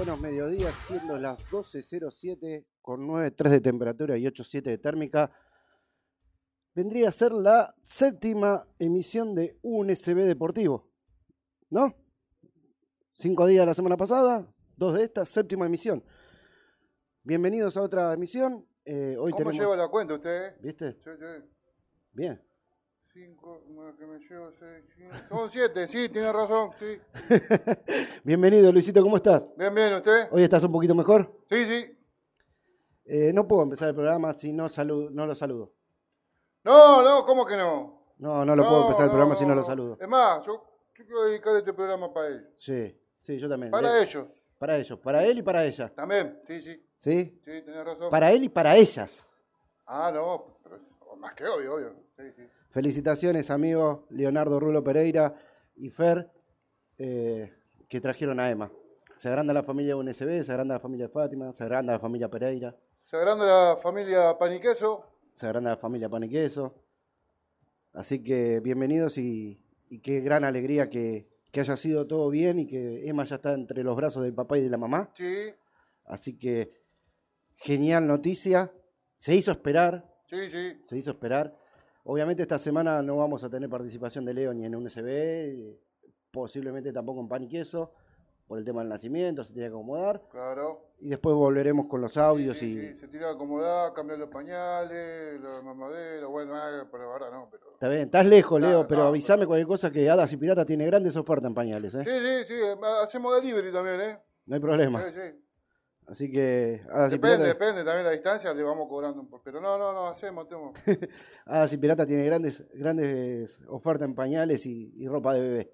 buenos mediodías, siendo las 12.07 con 9.3 de temperatura y 8.7 de térmica. Vendría a ser la séptima emisión de un SB Deportivo, ¿no? Cinco días la semana pasada, dos de estas, séptima emisión. Bienvenidos a otra emisión. Eh, hoy ¿Cómo tenemos... lleva la cuenta usted? ¿Viste? Sí, sí. Bien. Que me llevo. Son siete, sí, tiene razón, sí. Bienvenido, Luisito, ¿cómo estás? Bien, bien, ¿usted? ¿Hoy estás un poquito mejor? Sí, sí. Eh, no puedo empezar el programa si no, salu- no lo saludo. No, no, ¿cómo que no? No, no lo puedo empezar el programa si no lo saludo. Es más, yo, yo quiero dedicar este programa para él. Sí, sí, yo también. Para Eh, ellos. Para ellos, para él y para ella. También, sí, sí. ¿Sí? Sí, tenés razón. Para él y para ellas. Ah, no, pero es más que obvio, obvio. Sí, sí. Felicitaciones, amigo Leonardo Rulo Pereira y Fer, eh, que trajeron a Emma. Se agranda la familia UNSB, se agranda la familia Fátima, se agranda la familia Pereira, Se agranda la familia Paniqueso. se agranda la familia Pan y Queso. Así que bienvenidos y, y qué gran alegría que, que haya sido todo bien y que Emma ya está entre los brazos del papá y de la mamá. Sí, Así que genial noticia. Se hizo esperar, sí, sí. se hizo esperar. Obviamente esta semana no vamos a tener participación de Leo ni en UNSB, posiblemente tampoco en Pan y Queso, por el tema del nacimiento, se tiene que acomodar. Claro. Y después volveremos con los audios Sí, sí, y... sí, Se tiró a acomodar, cambiar los pañales, la mamadera, bueno, ah, pero ahora no, pero... Está bien, estás lejos, No, Leo, pero no, avísame pero- cualquier cosa que Hadas y Pirata tiene grandes ofertas en pañales, ¿eh? Sí, sí, sí, eh, hacemos delivery también, ¿eh? No hay problema. Sí, sí. Así que Hadas y, Depende, Pirata, depende también la distancia, le vamos cobrando un poco. Pero no, no, no, hacemos, hacemos. Hadas y Pirata tiene grandes, grandes ofertas en pañales y, y ropa de bebé.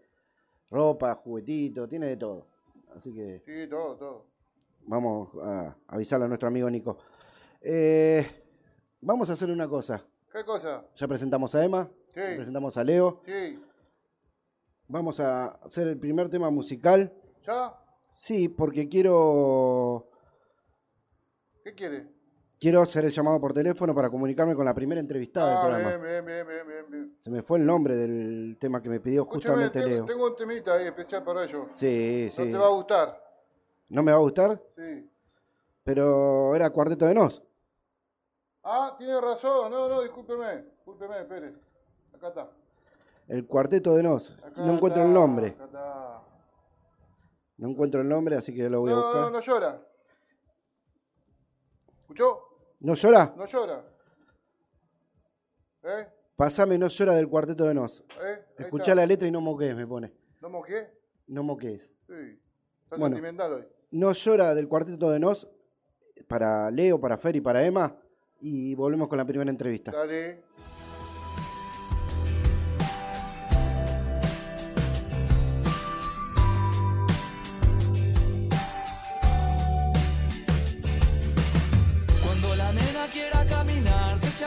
Ropa, juguetito, tiene de todo. Así que Sí, todo, todo. vamos a avisarle a nuestro amigo Nico. Eh, vamos a hacer una cosa. ¿Qué cosa? Ya presentamos a Emma, Sí. ya presentamos a Leo. Sí. Vamos a hacer el primer tema musical. ¿Ya? Sí, porque quiero ¿Qué quiere? quiero hacer el llamado por teléfono para comunicarme con la primera entrevistada Ah, del programa. bien, bien, bien, bien. Se me fue el nombre del tema que me pidió Escúchame, justamente tengo, Leo. tengo un temita ahí especial para ellos. Sí, sí. No te va a gustar. No me va a gustar, Sí. pero era Cuarteto de Nos. Ah, tiene razón. No, no, discúlpeme. Discúlpeme, espere. Acá está. El Cuarteto de Nos. Acá No encuentro está, el nombre. Acá está. No encuentro el nombre, así que lo voy a No, buscar. no, no llora. ¿Escuchó? ¿No llora? No llora. ¿Eh? Pasame No llora del Cuarteto de Nos. ¿Eh? Escuchá está. la letra y no moquees, me pone. ¿No moqué? No moquees. Sí. Está Bueno. sentimental hoy. No llora del Cuarteto de Nos para Leo, para Fer y para Emma. Y volvemos con la primera entrevista. Dale.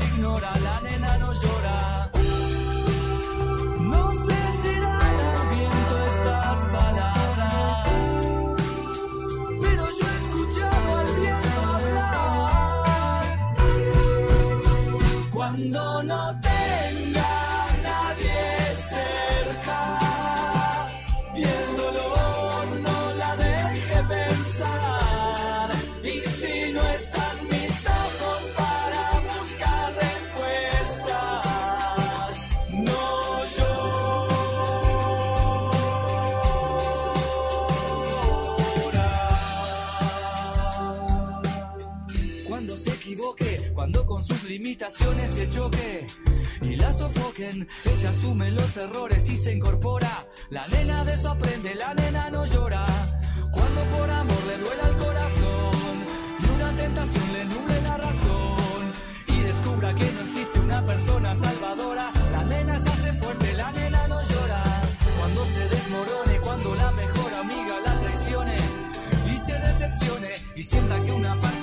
ignora, la nena no llora. Limitaciones se choque y la sofoquen, ella asume los errores y se incorpora. La nena de eso aprende, la nena no llora. Cuando por amor le duela el corazón y una tentación le nuble la razón y descubra que no existe una persona salvadora, la nena se hace fuerte, la nena no llora. Cuando se desmorone, cuando la mejor amiga la traicione y se decepcione. alguien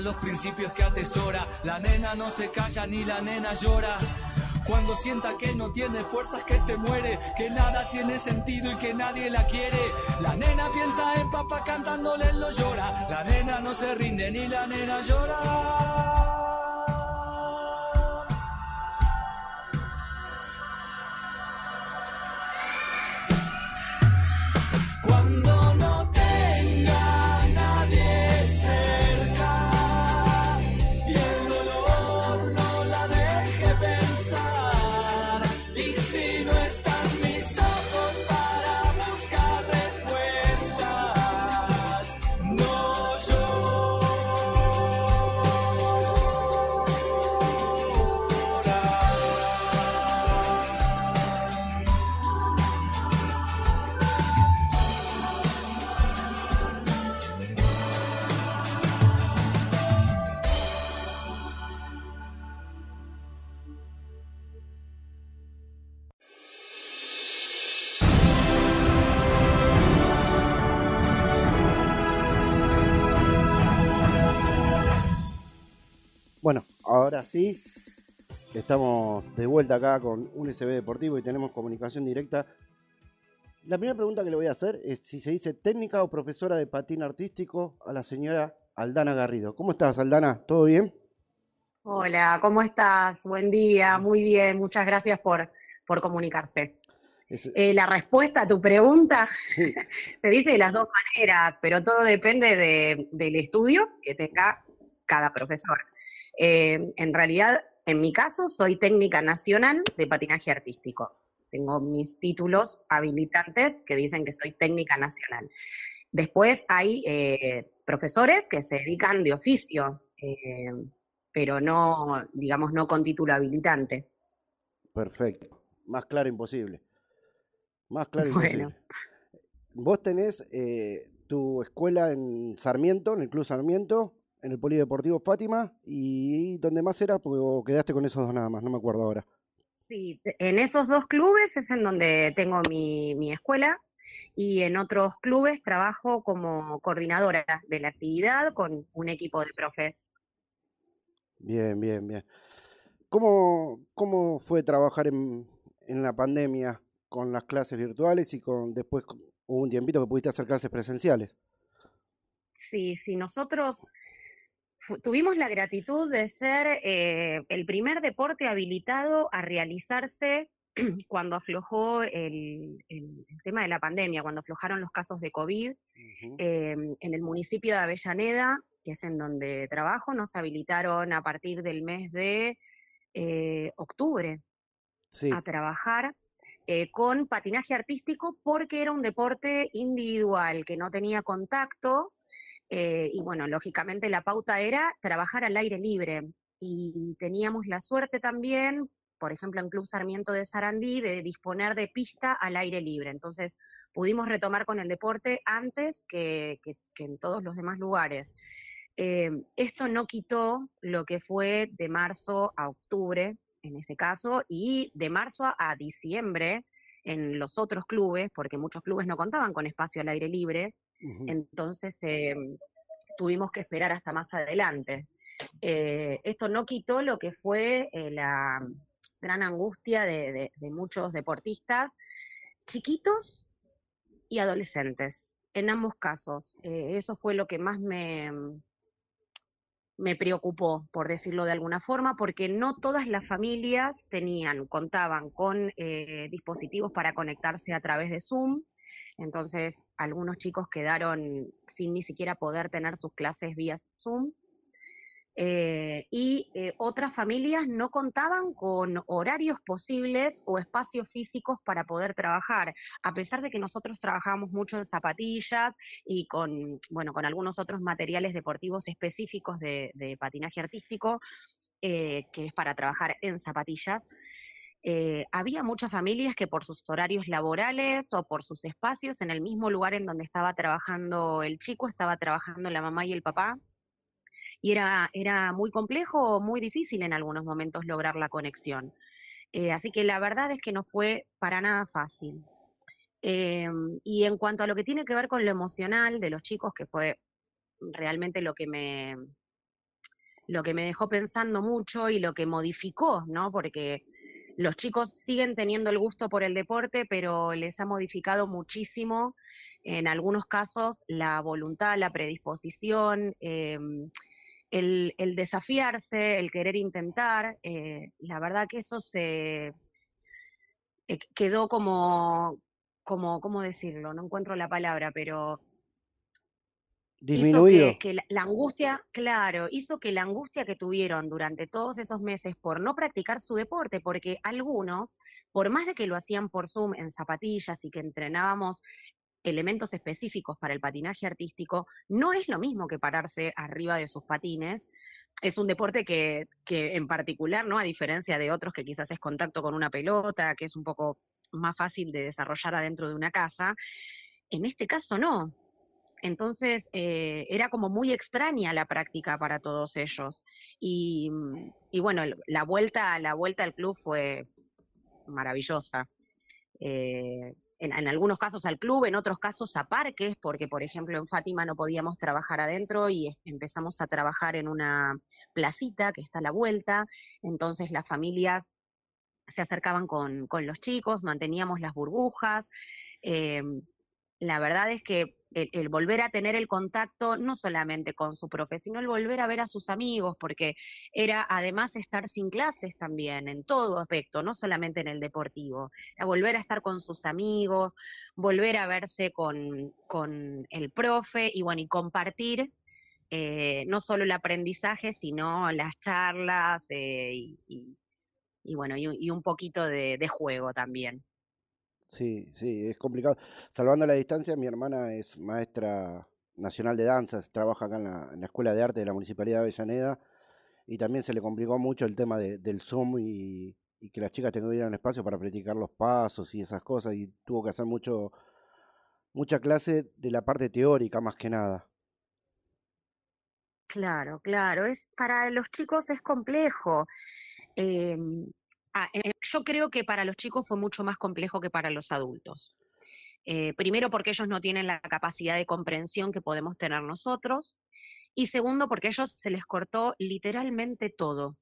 los principios que atesora. La nena no se calla ni la nena llora. Cuando sienta que no tiene fuerzas, que se muere, que nada tiene sentido y que nadie la quiere. La nena piensa en papá cantándole lo llora. La nena no se rinde ni la nena llora. Ahora sí, estamos de vuelta acá con un SB Deportivo y tenemos comunicación directa. La primera pregunta que le voy a hacer es si se dice técnica o profesora de patín artístico a la señora Aldana Garrido. ¿Cómo estás, Aldana? ¿Todo bien? Hola, ¿cómo estás? Buen día, muy bien, muchas gracias por, por comunicarse. Es- Eh, la respuesta a tu pregunta sí, se dice de las dos maneras, pero todo depende de- del estudio que tenga cada profesor. Eh, en realidad, en mi caso, soy técnica nacional de patinaje artístico. Tengo mis títulos habilitantes que dicen que soy técnica nacional. Después hay eh, profesores que se dedican de oficio, eh, pero no, digamos, no con título habilitante. perfecto. Más claro imposible. Más claro Bueno. imposible. Vos tenés eh, tu escuela en Sarmiento, en el Club Sarmiento, en el Polideportivo Fátima, y ¿dónde más era? Porque quedaste con esos dos nada más, no me acuerdo ahora. Sí, en esos dos clubes es en donde tengo mi, mi escuela y en otros clubes trabajo como coordinadora de la actividad con un equipo de profes. Bien, bien, bien. ¿Cómo, cómo fue trabajar en, en la pandemia con las clases virtuales y con después hubo un tiempito que pudiste hacer clases presenciales? Sí, sí, nosotros tuvimos la gratitud de ser eh, el primer deporte habilitado a realizarse cuando aflojó el, el- el tema de la pandemia, cuando aflojaron los casos de COVID. Eh, en el municipio de Avellaneda, que es en donde trabajo, nos habilitaron a partir del mes de eh, octubre Sí, a trabajar eh, con patinaje artístico porque era un deporte individual que no tenía contacto eh, y bueno, lógicamente la pauta era trabajar al aire libre y teníamos la suerte también, por ejemplo, en Club Sarmiento de Sarandí, de disponer de pista al aire libre. Entonces pudimos retomar con el deporte antes que, en todos los demás lugares. Eh, esto no quitó lo que fue de marzo a octubre, en ese caso, y de marzo a diciembre en los otros clubes, porque muchos clubes no contaban con espacio al aire libre, entonces eh, tuvimos que esperar hasta más adelante. Eh, esto no quitó lo que fue eh, la gran angustia de, muchos deportistas, chiquitos y adolescentes, en ambos casos. Eso fue lo que más me, preocupó, por decirlo de alguna forma, porque no todas las familias tenían, contaban con dispositivos para conectarse a través de Zoom. Entonces, algunos chicos quedaron sin ni siquiera poder tener sus clases vía Zoom. Eh, y eh, otras familias no contaban con horarios posibles o espacios físicos para poder trabajar, a pesar de que nosotros trabajábamos mucho en zapatillas y con, bueno, con algunos otros materiales deportivos específicos de, de patinaje artístico, eh, que es para trabajar en zapatillas. Eh, había muchas familias que por sus horarios laborales o por sus espacios, en el mismo lugar en donde estaba trabajando el chico, estaba trabajando la mamá y el papá, y era, era muy complejo muy difícil en algunos momentos lograr la conexión. Eh, así que la verdad es que no fue para nada fácil. Em, y en cuanto a lo que tiene que ver con lo emocional de los chicos, que fue realmente lo que me, lo que me dejó pensando mucho y lo que modificó, ¿no? Porque los chicos siguen teniendo el gusto por el deporte, pero les ha modificado muchísimo, en algunos casos, la voluntad, la predisposición, em, el, desafiarse, el querer intentar. Eh, la verdad que eso se eh, quedó como, como, ¿cómo decirlo? No encuentro la palabra, pero Disminuido. Hizo que, la, angustia, claro, hizo que la angustia que tuvieron durante todos esos meses por no practicar su deporte, porque algunos, por más de que lo hacían por Zoom en zapatillas y que entrenábamos elementos específicos para el patinaje artístico, no es lo mismo que pararse arriba de sus patines. Es un deporte que, que en particular, ¿no? A diferencia de otros que quizás es contacto con una pelota, que es un poco más fácil de desarrollar adentro de una casa, en este caso no entonces, eh, era como muy extraña la práctica para todos ellos. Y, mm, bueno, la vuelta, la vuelta al club fue maravillosa. Eh, en, en, algunos casos al club, en otros casos a parques, porque por ejemplo en Fátima no podíamos trabajar adentro y empezamos a trabajar en una placita que está a la vuelta. Entonces las familias se acercaban con, con los chicos, manteníamos las burbujas. Eh, la verdad es que el, volver a tener el contacto no solamente con su profe, sino el volver a ver a sus amigos, porque era además estar sin clases también, en todo aspecto, no solamente en el deportivo, volver a estar con sus amigos, volver a verse con, con el profe y bueno, y compartir eh, no solo el aprendizaje, sino las charlas eh, y, y, bueno, y, un poquito de juego también. Sí, sí, es complicado. Salvando la distancia, mi hermana es maestra nacional de danzas, trabaja acá en la, Escuela de Arte de la Municipalidad de Avellaneda y también se le complicó mucho el tema del Zoom y, que las chicas un espacio para practicar los pasos y esas cosas y tuvo que hacer mucho mucha clase de la parte teórica más que nada. Claro, claro, es para los chicos es complejo. Eh, yo creo que para los chicos fue mucho más complejo que para los adultos. Eh, primero porque ellos no tienen la capacidad de comprensión que podemos tener nosotros. Y segundo porque ellos se les cortó literalmente todo.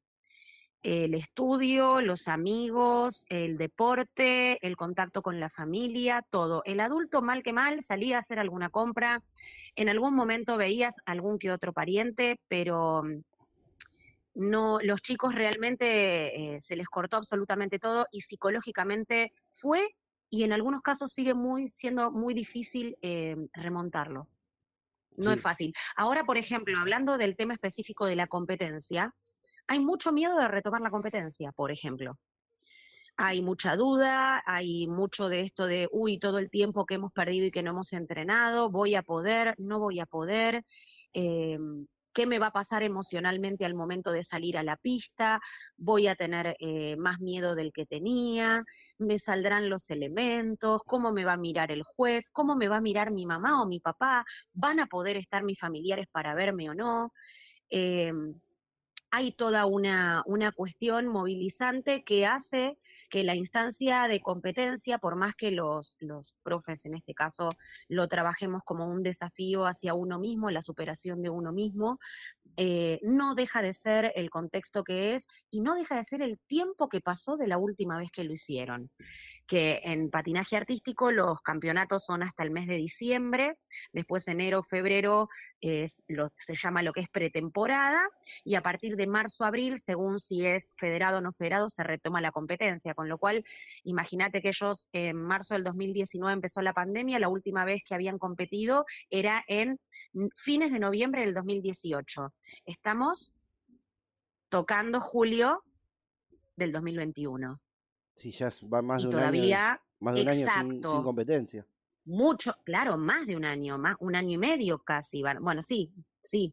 El estudio, los amigos, el deporte, el contacto con la familia, todo. El adulto, mal que mal, salía a hacer alguna compra. En algún momento veías algún que otro pariente, pero no, los chicos realmente eh, se les cortó absolutamente todo y psicológicamente fue y en algunos casos sigue muy, siendo muy difícil eh, remontarlo. No es fácil. Ahora, por ejemplo, hablando del tema específico de la competencia, hay mucho miedo de retomar la competencia, por ejemplo. Hay mucha duda, hay mucho de esto de, uy, todo el tiempo que hemos perdido y que no hemos entrenado, voy a poder, no voy a poder. Eh, qué me va a pasar emocionalmente al momento de salir a la pista, voy a tener eh, más miedo del que tenía, me saldrán los elementos, cómo me va a mirar el juez, cómo me va a mirar mi mamá o mi papá, van a poder estar mis familiares para verme o no. Em, hay toda una, una cuestión movilizante que hace que la instancia de competencia, por más que los, los profes en este caso lo trabajemos como un desafío hacia uno mismo, la superación de uno mismo, eh, no deja de ser el contexto que es y no deja de ser el tiempo que pasó de la última vez que lo hicieron que en patinaje artístico los campeonatos son hasta el mes de diciembre, después enero, febrero se llama lo que es pretemporada, y a partir de marzo, abril, según si es federado o no federado, se retoma la competencia, con lo cual imagínate que ellos en marzo del 2019 empezó la pandemia, la última vez que habían competido era en fines de noviembre del 2018. Estamos tocando julio del 2021. Sí, ya va más de un año. Más de un año sin, competencia. Mucho, claro, más de un año, más un año y medio casi. Bueno, sí, sí.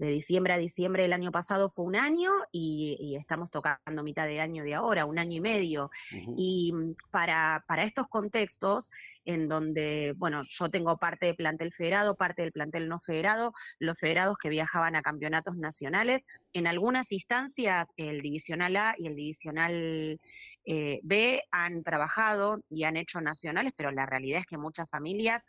De diciembre a diciembre del año pasado fue un año y, estamos tocando mitad de año de ahora, un año y medio. Y mm, para, para estos contextos, en donde, bueno, yo tengo parte del plantel federado, parte del plantel no federado, los federados que viajaban a campeonatos nacionales. En algunas instancias, el Divisional A y el Divisional eh, B han trabajado y han hecho nacionales, pero la realidad es que muchas familias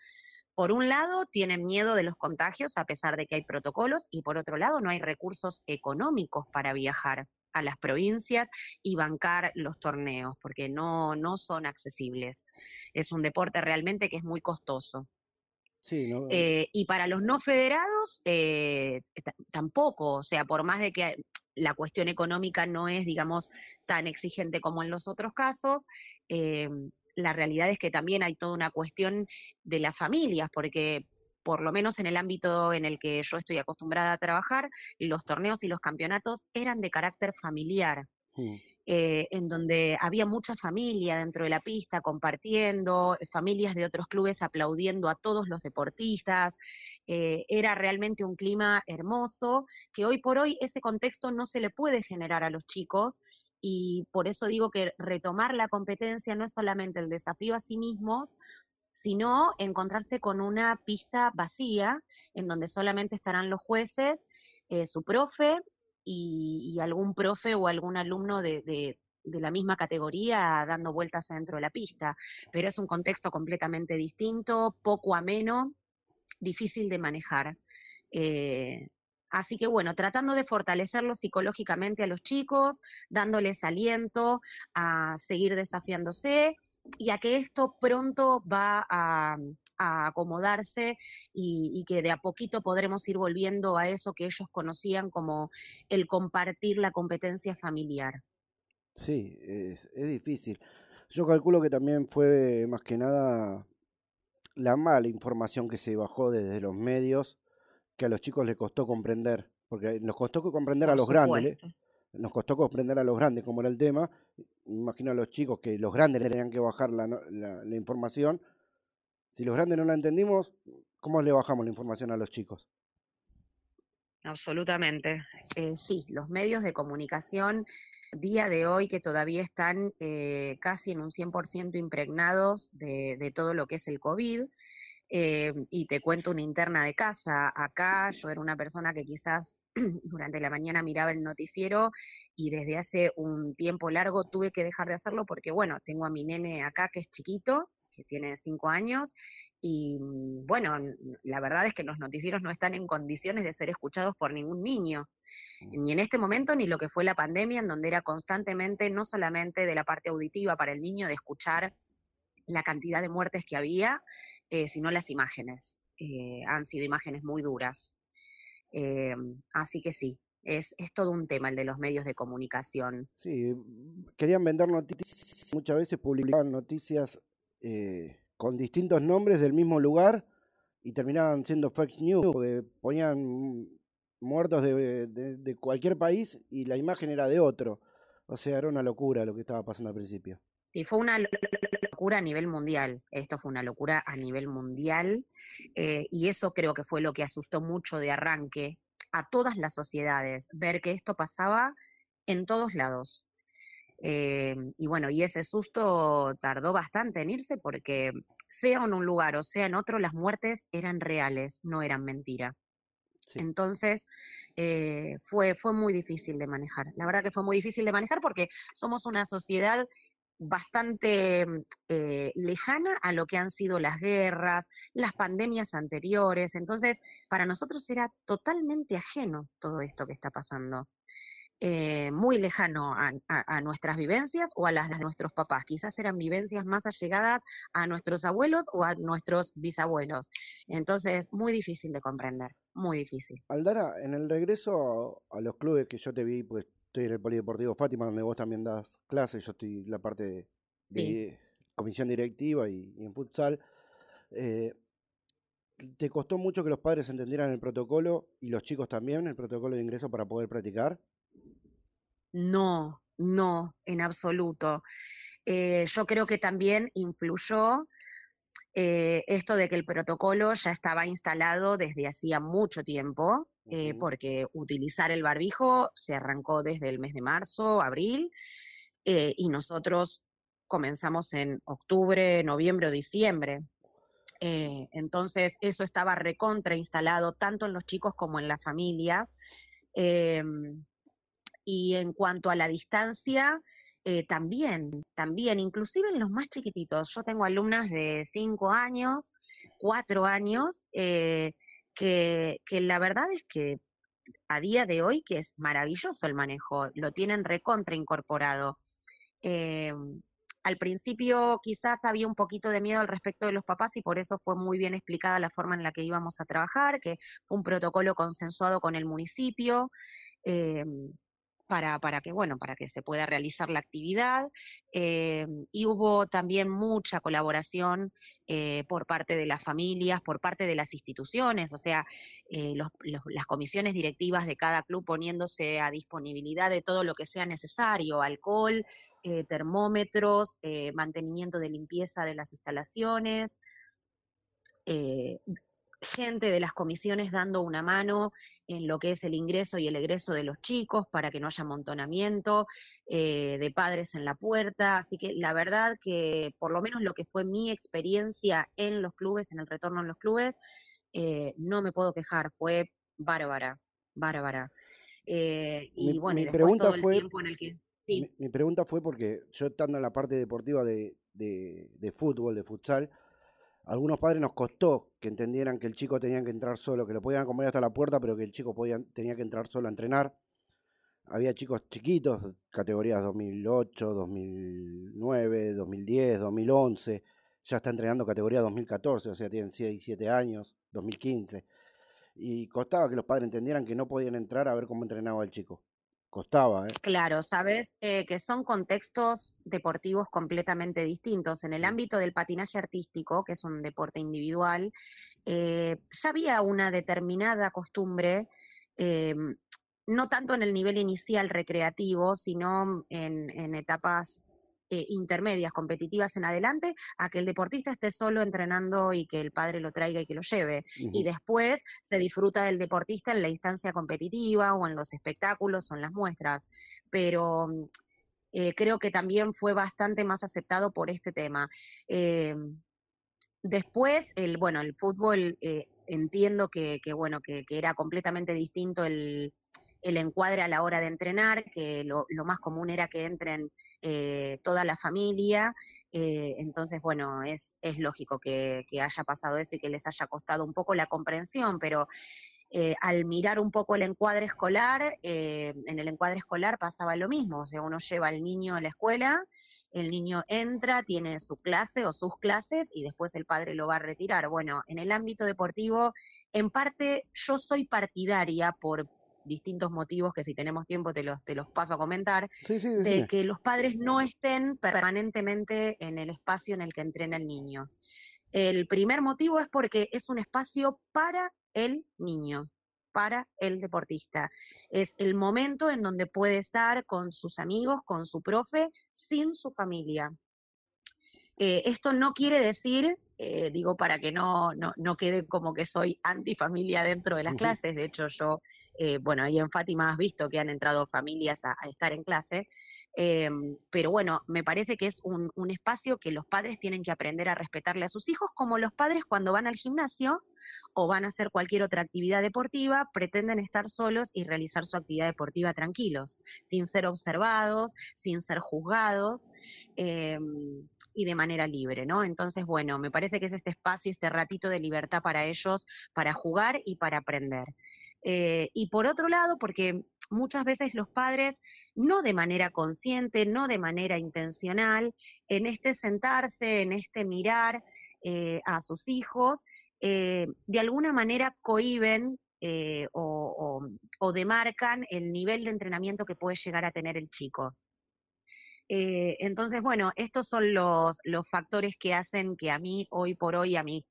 por un lado, tienen miedo de los contagios a pesar de que hay protocolos y por otro lado, no hay recursos económicos para viajar a las provincias y bancar los torneos, porque no, no son accesibles. Es un deporte realmente que es muy costoso. Sí, eh, y para los no federados, eh, tampoco, o sea, por más de que la cuestión económica no es, digamos, tan exigente como en los otros casos, eh, la realidad es que también hay toda una cuestión de las familias, porque por lo menos en el ámbito en el que yo estoy acostumbrada a trabajar, los torneos y los campeonatos eran de carácter familiar. Mm. Eh, en donde había mucha familia dentro de la pista compartiendo, familias de otros clubes aplaudiendo a todos los deportistas. Eh, era realmente un clima hermoso que hoy por hoy ese contexto no se le puede generar a los chicos y por eso digo que retomar la competencia no es solamente el desafío a sí mismos, sino encontrarse con una pista vacía en donde solamente estarán los jueces, eh, su profe y, algún profe o algún alumno de, de, la misma categoría dando vueltas dentro de la pista. Pero es un contexto completamente distinto, poco ameno, difícil de manejar. Eh, Así que bueno, tratando de fortalecerlo psicológicamente a los chicos, dándoles aliento a seguir desafiándose y a que esto pronto va a, acomodarse y, que de a poquito podremos ir volviendo a eso que ellos conocían como el compartir la competencia familiar. Sí, es, es difícil. Yo calculo que también fue más que nada la mala información que se bajó desde los medios que a los chicos les costó comprender, porque nos costó comprender a los grandes, nos costó comprender a los grandes cómo era el tema, imagino a los chicos que los grandes tenían que bajar la, la, información, si los grandes no la entendimos, ¿cómo le bajamos la información a los chicos? Absolutamente. Eh, sí, los medios de comunicación día de hoy que todavía están eh, casi en un 100% impregnados de, de, todo lo que es el COVID, eh, y te cuento una interna de casa. Acá yo era una persona que quizás durante la mañana miraba el noticiero y desde hace un tiempo largo tuve que dejar de hacerlo porque, bueno, tengo a mi nene acá que es chiquito, que tiene cinco años, y mm, bueno, la verdad es que los noticieros no están en condiciones de ser escuchados por ningún niño, mm. ni en este momento ni lo que fue la pandemia, en donde era constantemente, no solamente de la parte auditiva para el niño, de escuchar la cantidad de muertes que había, eh, sino las imágenes. Eh, han sido imágenes muy duras. Eh, así que sí, es, es, todo un tema el de los medios de comunicación. Sí, querían vender noticias, muchas veces publicaban noticias con distintos nombres del mismo lugar y terminaban siendo fake news, porque ponían muertos de, de cualquier país y la imagen era de otro. O sea, era una locura lo que estaba pasando al principio. Sí, fue una locura a nivel mundial. Esto fue una locura a nivel mundial. Eh, y eso creo que fue lo que asustó mucho de arranque a todas las sociedades, ver que esto pasaba en todos lados. Eh, y bueno, y ese susto tardó bastante en irse porque sea en un lugar o sea en otro, las muertes eran reales, no eran mentira. Entonces, eh, fue, fue muy difícil de manejar. La verdad que fue muy difícil de manejar porque somos una sociedad bastante eh, lejana a lo que han sido las guerras, las pandemias anteriores. Entonces, para nosotros era totalmente ajeno todo esto que está pasando. Eh, muy lejano a, nuestras vivencias o a las de nuestros papás. Quizás eran vivencias más allegadas a nuestros abuelos o a nuestros bisabuelos. Entonces, muy difícil de comprender, muy difícil. Aldara, en el regreso a los clubes que yo te vi, pues estoy en el Polideportivo Fátima, donde vos también das clases, yo estoy en la parte de, comisión directiva y, en futsal. Eh, ¿Te costó mucho que los padres entendieran el protocolo y los chicos también, el protocolo de ingreso para poder practicar? No, no, en absoluto. Eh, yo creo que también influyó eh, esto de que el protocolo ya estaba instalado desde hacía mucho tiempo, eh, porque utilizar el barbijo se arrancó desde el mes de marzo, abril, eh, y nosotros comenzamos en octubre, noviembre o diciembre. Eh, entonces, eso estaba recontra instalado tanto en los chicos como en las familias. Em, y en cuanto a la distancia, eh, también, también, inclusive en los más chiquititos. Yo tengo alumnas de 5 años, 4 años, eh, que, que la verdad es que a día de hoy que es maravilloso el manejo, lo tienen recontra incorporado. Eh, al principio quizás había un poquito de miedo al respecto de los papás y por eso fue muy bien explicada la forma en la que íbamos a trabajar, que fue un protocolo consensuado con el municipio. eh, para, para que, bueno, para que se pueda realizar la actividad. eh, y hubo también mucha colaboración eh, por parte de las familias, por parte de las instituciones, o sea, eh, los- las comisiones directivas de cada club poniéndose a disponibilidad de todo lo que sea necesario, alcohol, termómetros, mantenimiento de limpieza de las instalaciones, gente de las comisiones dando una mano en lo que es el ingreso y el egreso de los chicos para que no haya amontonamiento eh, de padres en la puerta. Así que la verdad que por lo menos lo que fue mi experiencia en los clubes, en el retorno en los clubes, eh, no me puedo quejar, fue bárbara, bárbara. Eh, y Mi- bueno, mi y después pregunta todo el fue- tiempo en el que... Sí. Mi, mi pregunta fue porque yo estando en la parte deportiva de, de- de fútbol, de futsal, algunos padres nos costó que entendieran que el chico tenía que entrar solo, que lo podían acompañar hasta la puerta, pero que el chico podía, tenía que entrar solo a entrenar. Había chicos chiquitos, categorías 2008, 2009, 2010, 2011, ya está entrenando categoría 2014, o sea, tienen 6, 7 años, 2015. Y costaba que los padres entendieran que no podían entrar a ver cómo entrenaba el chico. Costaba, ¿eh? Claro, sabes eh, que son contextos deportivos completamente distintos. En el ámbito del patinaje artístico, que es un deporte individual, eh, ya había una determinada costumbre, eh, no tanto en el nivel inicial recreativo, sino en, en etapas eh, intermedias, competitivas en adelante, a que el deportista esté solo entrenando y que el padre lo traiga y que lo lleve y después se disfruta del deportista en la instancia competitiva o en los espectáculos o en las muestras. Pero eh, creo que también fue bastante más aceptado por este tema. Eh, después, el, bueno, el fútbol, entiendo que, que, bueno, que, que era completamente distinto el, el encuadre a la hora de entrenar, que lo, más común era que entren eh, toda la familia, eh, entonces, bueno, es, es lógico que, haya pasado eso y que les haya costado un poco la comprensión, pero eh, al mirar un poco el encuadre escolar, en el encuadre escolar pasaba lo mismo, o sea, uno lleva al niño a la escuela, el niño entra, tiene su clase o sus clases y después el padre lo va a retirar. Bueno, en el ámbito deportivo, en parte yo soy partidaria por distintos motivos que si tenemos tiempo te los, te los paso a comentar, Sí, sí, de que los padres no estén permanentemente en el espacio en el que entrena el niño. El primer motivo es porque es un espacio para el niño, para el deportista. Es el momento en donde puede estar con sus amigos, con su profe, sin su familia. Eh, esto no quiere decir, eh, digo, para que no, no, no quede como que soy antifamilia dentro de las clases, de hecho yo, eh, bueno, ahí en Fátima has visto que han entrado familias a, estar en clase, eh, pero bueno, me parece que es un, un espacio que los padres tienen que aprender a respetarle a sus hijos, como los padres cuando van al gimnasio o van a hacer cualquier otra actividad deportiva, pretenden estar solos y realizar su actividad deportiva tranquilos, sin ser observados, sin ser juzgados eh, y de manera libre, ¿no? Entonces, bueno, me parece que es este espacio, este ratito de libertad para ellos, para jugar y para aprender. Eh, y por otro lado, porque muchas veces los padres, no de manera consciente, no de manera intencional, en este sentarse, en este mirar eh, a sus hijos, eh, de alguna manera cohiben o, o, demarcan el nivel de entrenamiento que puede llegar a tener el chico. Entonces, bueno, estos son los, los factores que hacen que a mí, hoy por hoy, a mí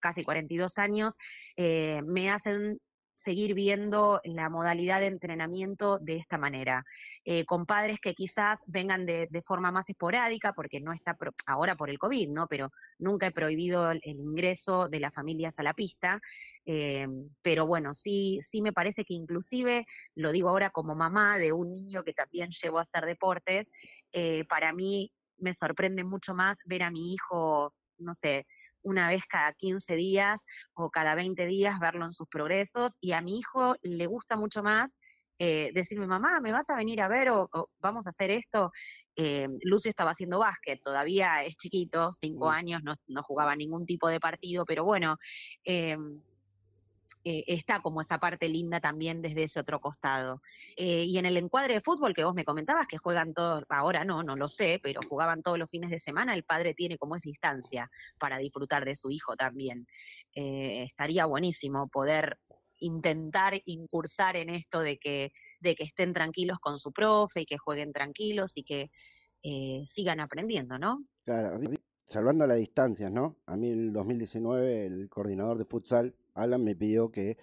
casi 42 años, me hacen seguir viendo la modalidad de entrenamiento de esta manera. Eh, con padres que quizás vengan de, forma más esporádica, porque no está ahora por el COVID, ¿no? Pero nunca he prohibido el, ingreso de las familias a la pista. Eh, pero bueno, sí, sí me parece que inclusive, lo digo ahora como mamá de un niño que también llevo a hacer deportes, eh, para mí me sorprende mucho más ver a mi hijo, no sé, una vez cada 15 días o cada 20 días, verlo en sus progresos. Y a mi hijo le gusta mucho más eh, decirme, mamá, ¿me vas a venir a ver o, vamos a hacer esto? Eh, Lucio estaba haciendo básquet, todavía es chiquito, cinco años, no, jugaba ningún tipo de partido, pero bueno, eh, está como esa parte linda también desde ese otro costado. y en el encuadre de fútbol que vos me comentabas, que juegan todos, ahora no, no lo sé, pero jugaban todos los fines de semana, el padre tiene como esa instancia para disfrutar de su hijo también. estaría buenísimo poder intentar incursar en esto de que, de que estén tranquilos con su profe y que jueguen tranquilos y que eh, sigan aprendiendo, ¿no? Claro, salvando las distancias, ¿no? A mí el 2019 el coordinador de futsal, Alan, me pidió que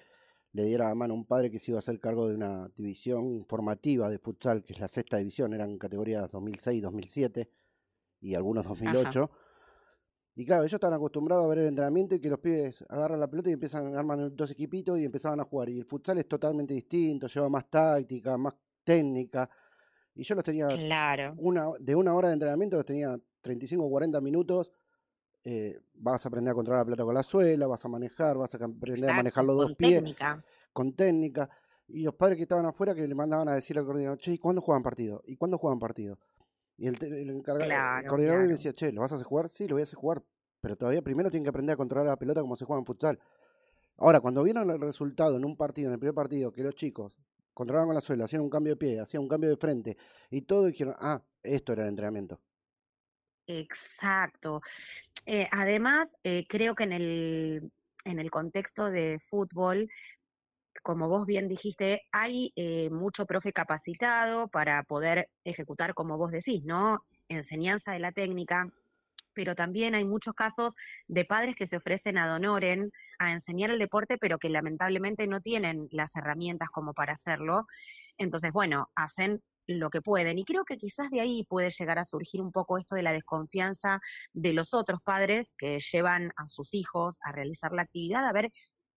le diera a mano a un padre que se iba a hacer cargo de una división formativa de futsal, que es la sexta división, eran categorías 2006, 2007 y algunos 2008. Y claro, ellos estaban acostumbrados a ver el entrenamiento y que los pibes agarran la pelota y empiezan a armar dos equipitos y empezaban a jugar. Y el futsal es totalmente distinto, lleva más táctica, más técnica. Y yo los tenía claro. una, de una hora de entrenamiento, los tenía 35 o 40 minutos. Eh, vas a aprender a controlar la pelota con la suela, vas a manejar, vas a aprender a manejar los dos pies. Técnica. Con técnica. Y los padres que estaban afuera que le mandaban a decir al coordinador, che, ¿y cuándo juegan partido? ¿Y cuándo juegan partido? Y el, encargado, coordinador me decía, che, ¿lo vas a hacer jugar? Sí, lo voy a hacer jugar. Pero todavía primero tienen que aprender a controlar la pelota como se juega en futsal. Ahora, cuando vieron el resultado en un partido, en el primer partido, que los chicos controlaban con la suela, hacían un cambio de pie, hacían un cambio de frente, y todo dijeron, ah, esto era el entrenamiento. Exacto. Eh, además, eh, creo que en el, en el contexto de fútbol como vos bien dijiste, hay eh, mucho profe capacitado para poder ejecutar, como vos decís, ¿no? Enseñanza de la técnica, pero también hay muchos casos de padres que se ofrecen a donoren a enseñar el deporte, pero que lamentablemente no tienen las herramientas como para hacerlo. Entonces, bueno, hacen lo que pueden. Y creo que quizás de ahí puede llegar a surgir un poco esto de la desconfianza de los otros padres que llevan a sus hijos a realizar la actividad, a ver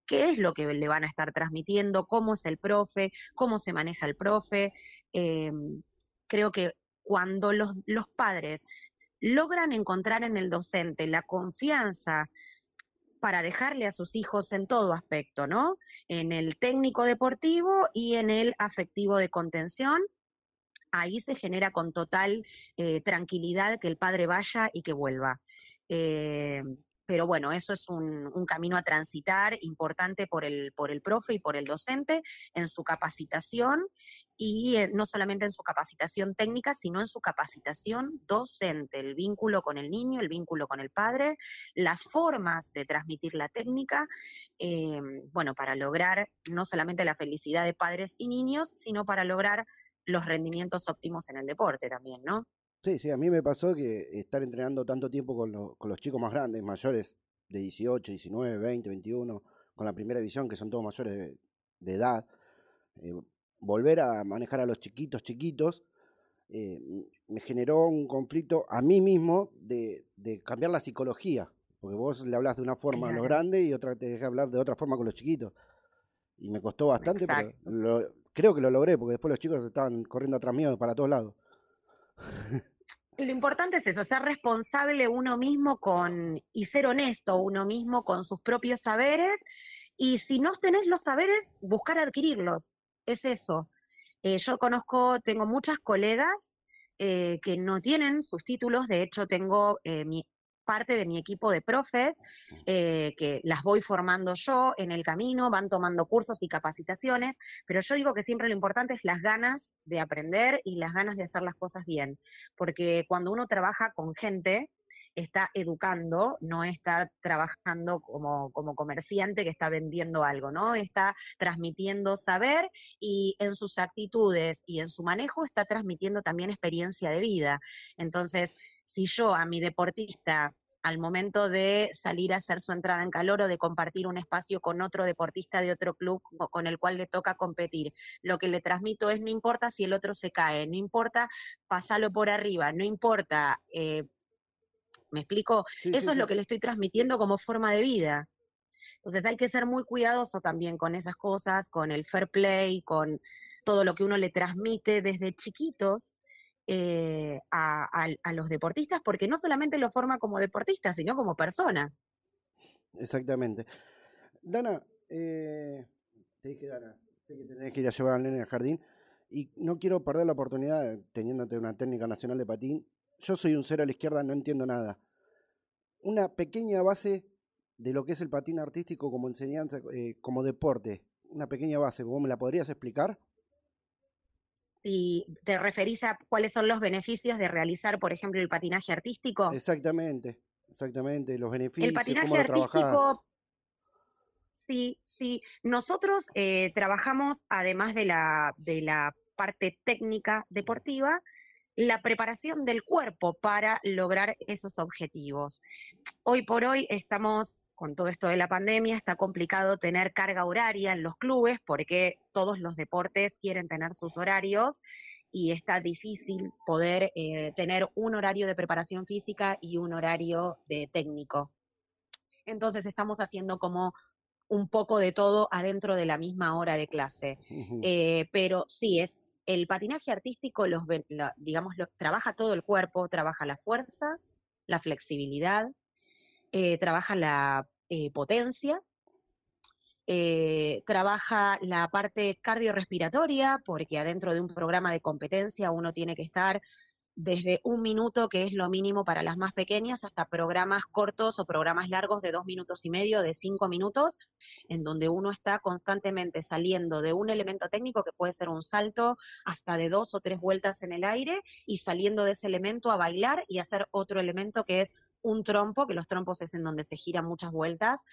qué es lo que le van a estar transmitiendo, cómo es el profe, cómo se maneja el profe. Em, creo que cuando los, los padres logran encontrar en el docente la confianza para dejarle a sus hijos en todo aspecto, ¿no? En el técnico deportivo y en el afectivo de contención. Ahí se genera con total eh, tranquilidad que el padre vaya y que vuelva. Em, pero bueno, eso es un, camino a transitar importante por el, por el profe y por el docente en su capacitación y eh, no solamente en su capacitación técnica, sino en su capacitación docente, el vínculo con el niño, el vínculo con el padre, las formas de transmitir la técnica, eh, bueno, para lograr no solamente la felicidad de padres y niños, sino para lograr los rendimientos óptimos en el deporte también, ¿no? Sí, sí, a mí me pasó que estar entrenando tanto tiempo con, los chicos más grandes, mayores de 18, 19, 20, 21, con la primera división, que son todos mayores de, edad, eh, volver a manejar a los chiquitos, chiquitos, eh, me generó un conflicto a mí mismo de, cambiar la psicología, porque vos le hablas de una forma a los grandes y otra te dejas hablar de otra forma con los chiquitos. Y me costó bastante, pero creo que lo logré, porque después los chicos estaban corriendo atrás mío para todos lados. lo importante es eso, ser responsable uno mismo con y ser honesto uno mismo con sus propios saberes y si no tenés los saberes, buscar adquirirlos. Es eso. Eh, yo conozco, tengo muchas colegas eh, que no tienen sus títulos, de hecho tengo eh, mi, parte de mi equipo de profes, eh, que las voy formando yo en el camino, van tomando cursos y capacitaciones, pero yo digo que siempre lo importante es las ganas de aprender y las ganas de hacer las cosas bien, porque cuando uno trabaja con gente, está educando, no está trabajando como, como comerciante que está vendiendo algo, ¿no? Está transmitiendo saber y en sus actitudes y en su manejo está transmitiendo también experiencia de vida. Entonces, si yo a mi deportista al momento de salir a hacer su entrada en calor o de compartir un espacio con otro deportista de otro club con el cual le toca competir. Lo que le transmito es, no importa si el otro se cae, no importa pasarlo por arriba, no importa, eh, ¿me explico? Eso es lo que le estoy transmitiendo como forma de vida. Entonces hay que ser muy cuidadoso también con esas cosas, con el fair play, con todo lo que uno le transmite desde chiquitos, eh, a, los deportistas, porque no solamente lo forma como deportistas, sino como personas. Exactamente. Dana, eh, te dije, Dana, sé que tenés que ir a llevar al nene al jardín y no quiero perder la oportunidad teniéndote una técnica nacional de patín. Yo soy un cero a la izquierda, no entiendo nada. Una pequeña base de lo que es el patín artístico como enseñanza, eh, como deporte. Una pequeña base, ¿vos me la podrías explicar? si te referís a cuáles son los beneficios de realizar, por ejemplo, el patinaje artístico. Exactamente, exactamente, los beneficios. El patinaje artístico, sí, sí. Nosotros eh, trabajamos, además de la, de la parte técnica deportiva, la preparación del cuerpo para lograr esos objetivos. Hoy por hoy estamos con todo esto de la pandemia está complicado tener carga horaria en los clubes porque todos los deportes quieren tener sus horarios y está difícil poder eh, tener un horario de preparación física y un horario de técnico. Entonces estamos haciendo como un poco de todo adentro de la misma hora de clase. Eh, pero sí, es el patinaje artístico, los, digamos, trabaja todo el cuerpo, trabaja la fuerza, la flexibilidad, eh, trabaja la eh, potencia, trabaja la parte cardiorrespiratoria, porque adentro de un programa de competencia uno tiene que estar desde un minuto, que es lo mínimo para las más pequeñas, hasta programas cortos o programas largos de dos minutos y medio, de cinco minutos, en donde uno está constantemente saliendo de un elemento técnico que puede ser un salto hasta de dos o tres vueltas en el aire y saliendo de ese elemento a bailar y hacer otro elemento que es un trompo, que los trompos es en donde se giran muchas vueltas.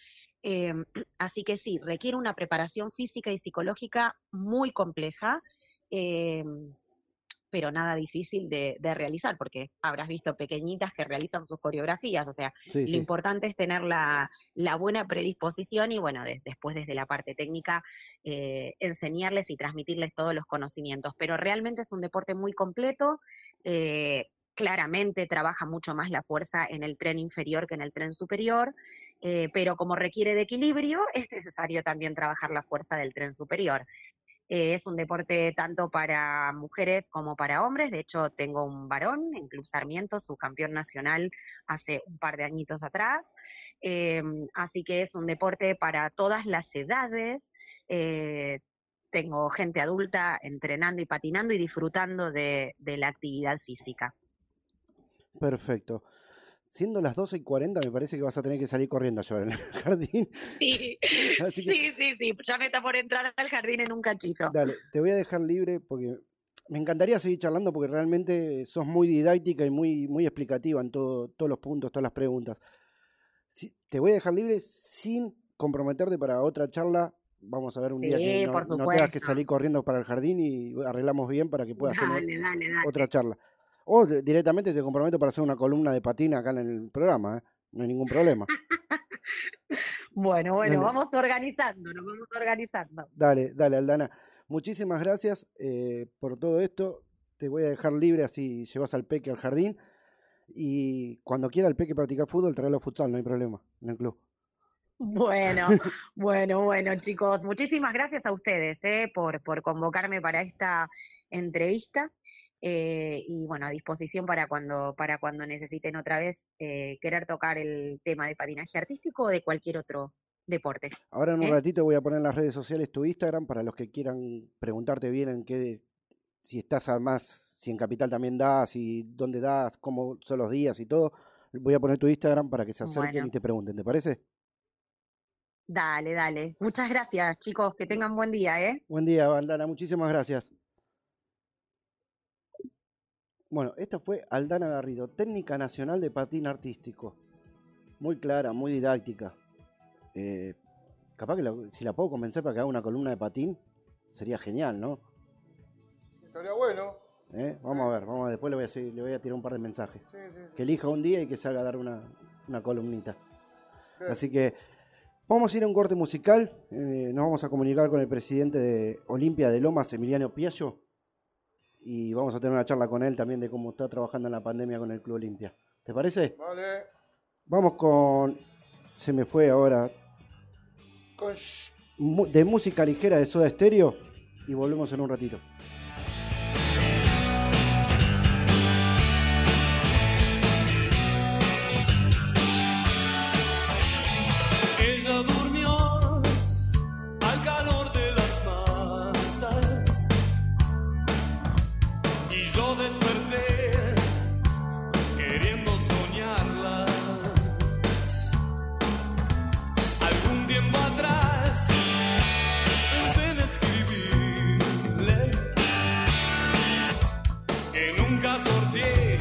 Em, así que sí, requiere una preparación física y psicológica muy compleja, em, pero nada difícil de, realizar, porque habrás visto pequeñitas que realizan sus coreografías, o sea, lo importante es tener la, buena predisposición y bueno, después desde la parte técnica, eh, enseñarles y transmitirles todos los conocimientos, pero realmente es un deporte muy completo. Eh, claramente trabaja mucho más la fuerza en el tren inferior que en el tren superior, eh, pero como requiere de equilibrio, es necesario también trabajar la fuerza del tren superior. Eh, es un deporte tanto para mujeres como para hombres. De hecho, tengo un varón en Club Sarmiento, su campeón nacional hace un par de añitos atrás. Eh, así que es un deporte para todas las edades. tengo gente adulta entrenando y patinando y disfrutando de la actividad física. Perfecto. Siendo las 12 y 40, me parece que vas a tener que salir corriendo a llevar en el jardín. Sí, sí, sí, sí. Ya me está por entrar al jardín en un cachito. Dale, te voy a dejar libre porque me encantaría seguir charlando porque realmente sos muy didáctica y muy, muy explicativa en todo, todos los puntos, todas las preguntas. te voy a dejar libre sin comprometerte para otra charla. Vamos a ver un día que no, no, tengas que salir corriendo para el jardín y arreglamos bien para que puedas tener otra charla. O directamente te comprometo para hacer una columna de patina acá en el programa, ¿eh? no hay ningún problema. bueno, bueno, vamos organizando, nos vamos organizando. Dale, dale, Aldana. Muchísimas gracias eh, por todo esto. Te voy a dejar libre así llevas al peque al jardín. Y cuando quiera el peque practicar fútbol, tráelo a futsal, no hay problema, en el club. Bueno, bueno, bueno, chicos, muchísimas gracias a ustedes eh, por, por convocarme para esta entrevista. Eh, y bueno, a disposición para cuando, para cuando necesiten otra vez eh, querer tocar el tema de patinaje artístico o de cualquier otro deporte. Ahora en un ¿eh? ratito voy a poner en las redes sociales tu Instagram para los que quieran preguntarte bien en qué, si estás además, si en Capital también das, y dónde das, cómo son los días y todo. Voy a poner tu Instagram para que se acerquen y te pregunten, ¿te parece? Dale, dale. Muchas gracias, chicos. Que tengan buen día, ¿eh? Buen día, Bandana. Muchísimas gracias. Bueno, esta fue Aldana Garrido, técnica nacional de patín artístico. Muy clara, muy didáctica. Eh, capaz que si la puedo convencer para que haga una columna de patín, sería genial, ¿no? Estaría bueno. ¿Eh? Vamos a ver, vamos a, después le voy a, le voy a tirar un par de mensajes. Que elija un día y que salga a dar una, una columnita. Así que vamos a ir a un corte musical. eh, nos vamos a comunicar con el presidente de Olimpia de Lomas, Emiliano Piaggio. Y vamos a tener una charla con él también de cómo está trabajando en la pandemia con el Club Olimpia. ¿Te parece? Vale. Vamos con. Se me fue ahora. Con De música ligera de Soda Stereo. Y volvemos en un ratito. Que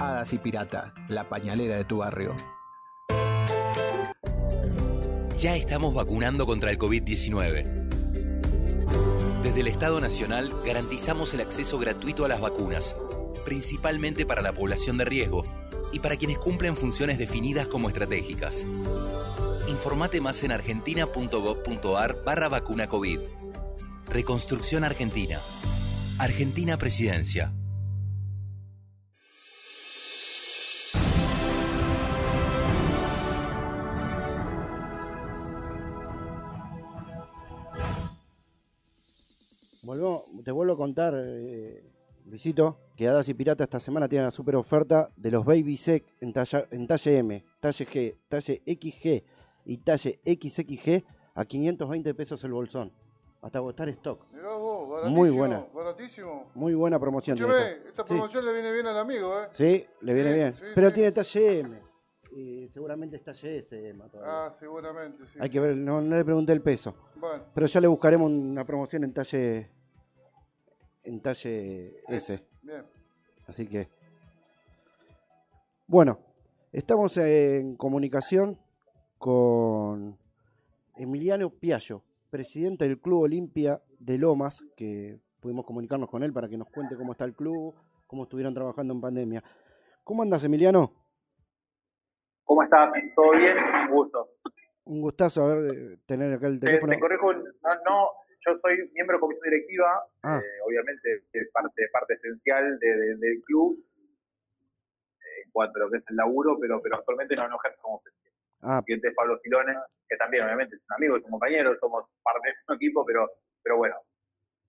Hadas y Pirata, la pañalera de tu barrio. Ya estamos vacunando contra el COVID-19. Desde el Estado Nacional garantizamos el acceso gratuito a las vacunas, principalmente para la población de riesgo y para quienes cumplen funciones definidas como estratégicas. Informate más en argentina.gov.ar barra vacuna COVID. Reconstrucción Argentina. Argentina Presidencia. Volvemos- te vuelvo a contar, eh, Luisito, que Hadas y Pirata esta semana tienen la super oferta de los Baby Sec en, talla, en talle M, talle G, talle XG y talle XXG a 520 pesos el bolsón. Hasta agotar stock. Mirá vos, baratísimo. Muy buena. Baratísimo. Muy buena promoción. esta. Sí. promoción le viene bien al amigo, ¿eh? Sí, le viene Sí, bien. sí, Pero tiene talle M. eh, seguramente está ese Emma todavía. Ah, seguramente, sí. Hay que ver, no, no le pregunté el peso. Bueno, Pero ya le buscaremos una promoción en talle en talle S. bien. Así que. Bueno, estamos en comunicación con Emiliano Piallo, presidente del Club Olimpia de Lomas, que pudimos comunicarnos con él para que nos cuente cómo está el club, cómo estuvieron trabajando en pandemia. ¿Cómo andas, Emiliano? ¿Cómo estás? ¿Todo bien? Un gusto. Un gustazo haber, eh, tener acá el Te, teléfono. te corrijo, no, no, yo soy miembro de comisión directiva, Ah. eh, obviamente es parte, parte esencial de- de- del club eh, en cuanto a lo que es el laburo, pero, pero actualmente no, no como presidente. Ah, El presidente es Pablo Filones, que también obviamente es un amigo, es un compañero, somos parte del mismo equipo, pero, pero bueno.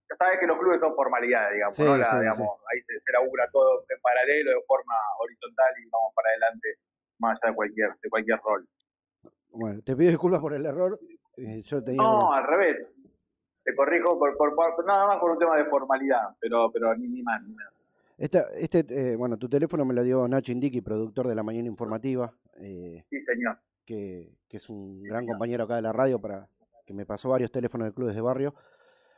Ya sabes que los clubes son formalidades, digamos, Sí, ¿no? La- sí, digamos, Ahí se, se labura todo en paralelo, de forma horizontal y vamos para adelante, más allá de cualquier, de cualquier rol. bueno, te pido disculpas por el error. eh, yo tenía. No, al revés. Te corrijo por, por, por- nada más por un tema de formalidad, pero, pero ni, ni más. ni menos. Esta, este, eh, bueno, tu teléfono me lo dio Nacho Indiqui, productor de la mañana informativa. eh, Sí, señor. que, que es un gran compañero acá de la radio, para que me pasó varios teléfonos de clubes de barrio.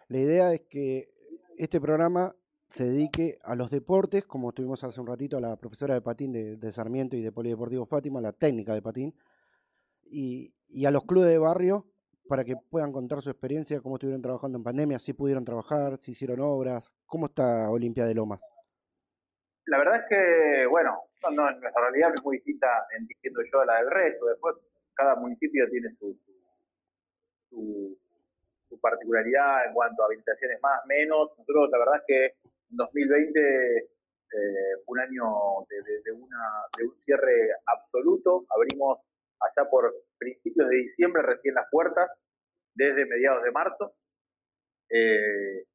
La idea es que este programa se dedique a los deportes, como estuvimos hace un ratito a la profesora de patín de, de Sarmiento y de Polideportivo Fátima, la técnica de patín, y, y a los clubes de barrio para que puedan contar su experiencia, cómo estuvieron trabajando en pandemia, si pudieron trabajar, si hicieron obras, cómo está Olimpia de Lomas. La verdad es que, bueno, no, no, nuestra realidad es muy distinta, entiendo yo, a la del resto. Después, cada municipio tiene su, su, particularidad en cuanto a habilitaciones más, menos. Nosotros, la verdad es que en 2020 eh, un año de un cierre absoluto. Abrimos allá por principios de diciembre recién las puertas, desde mediados de marzo. Eh,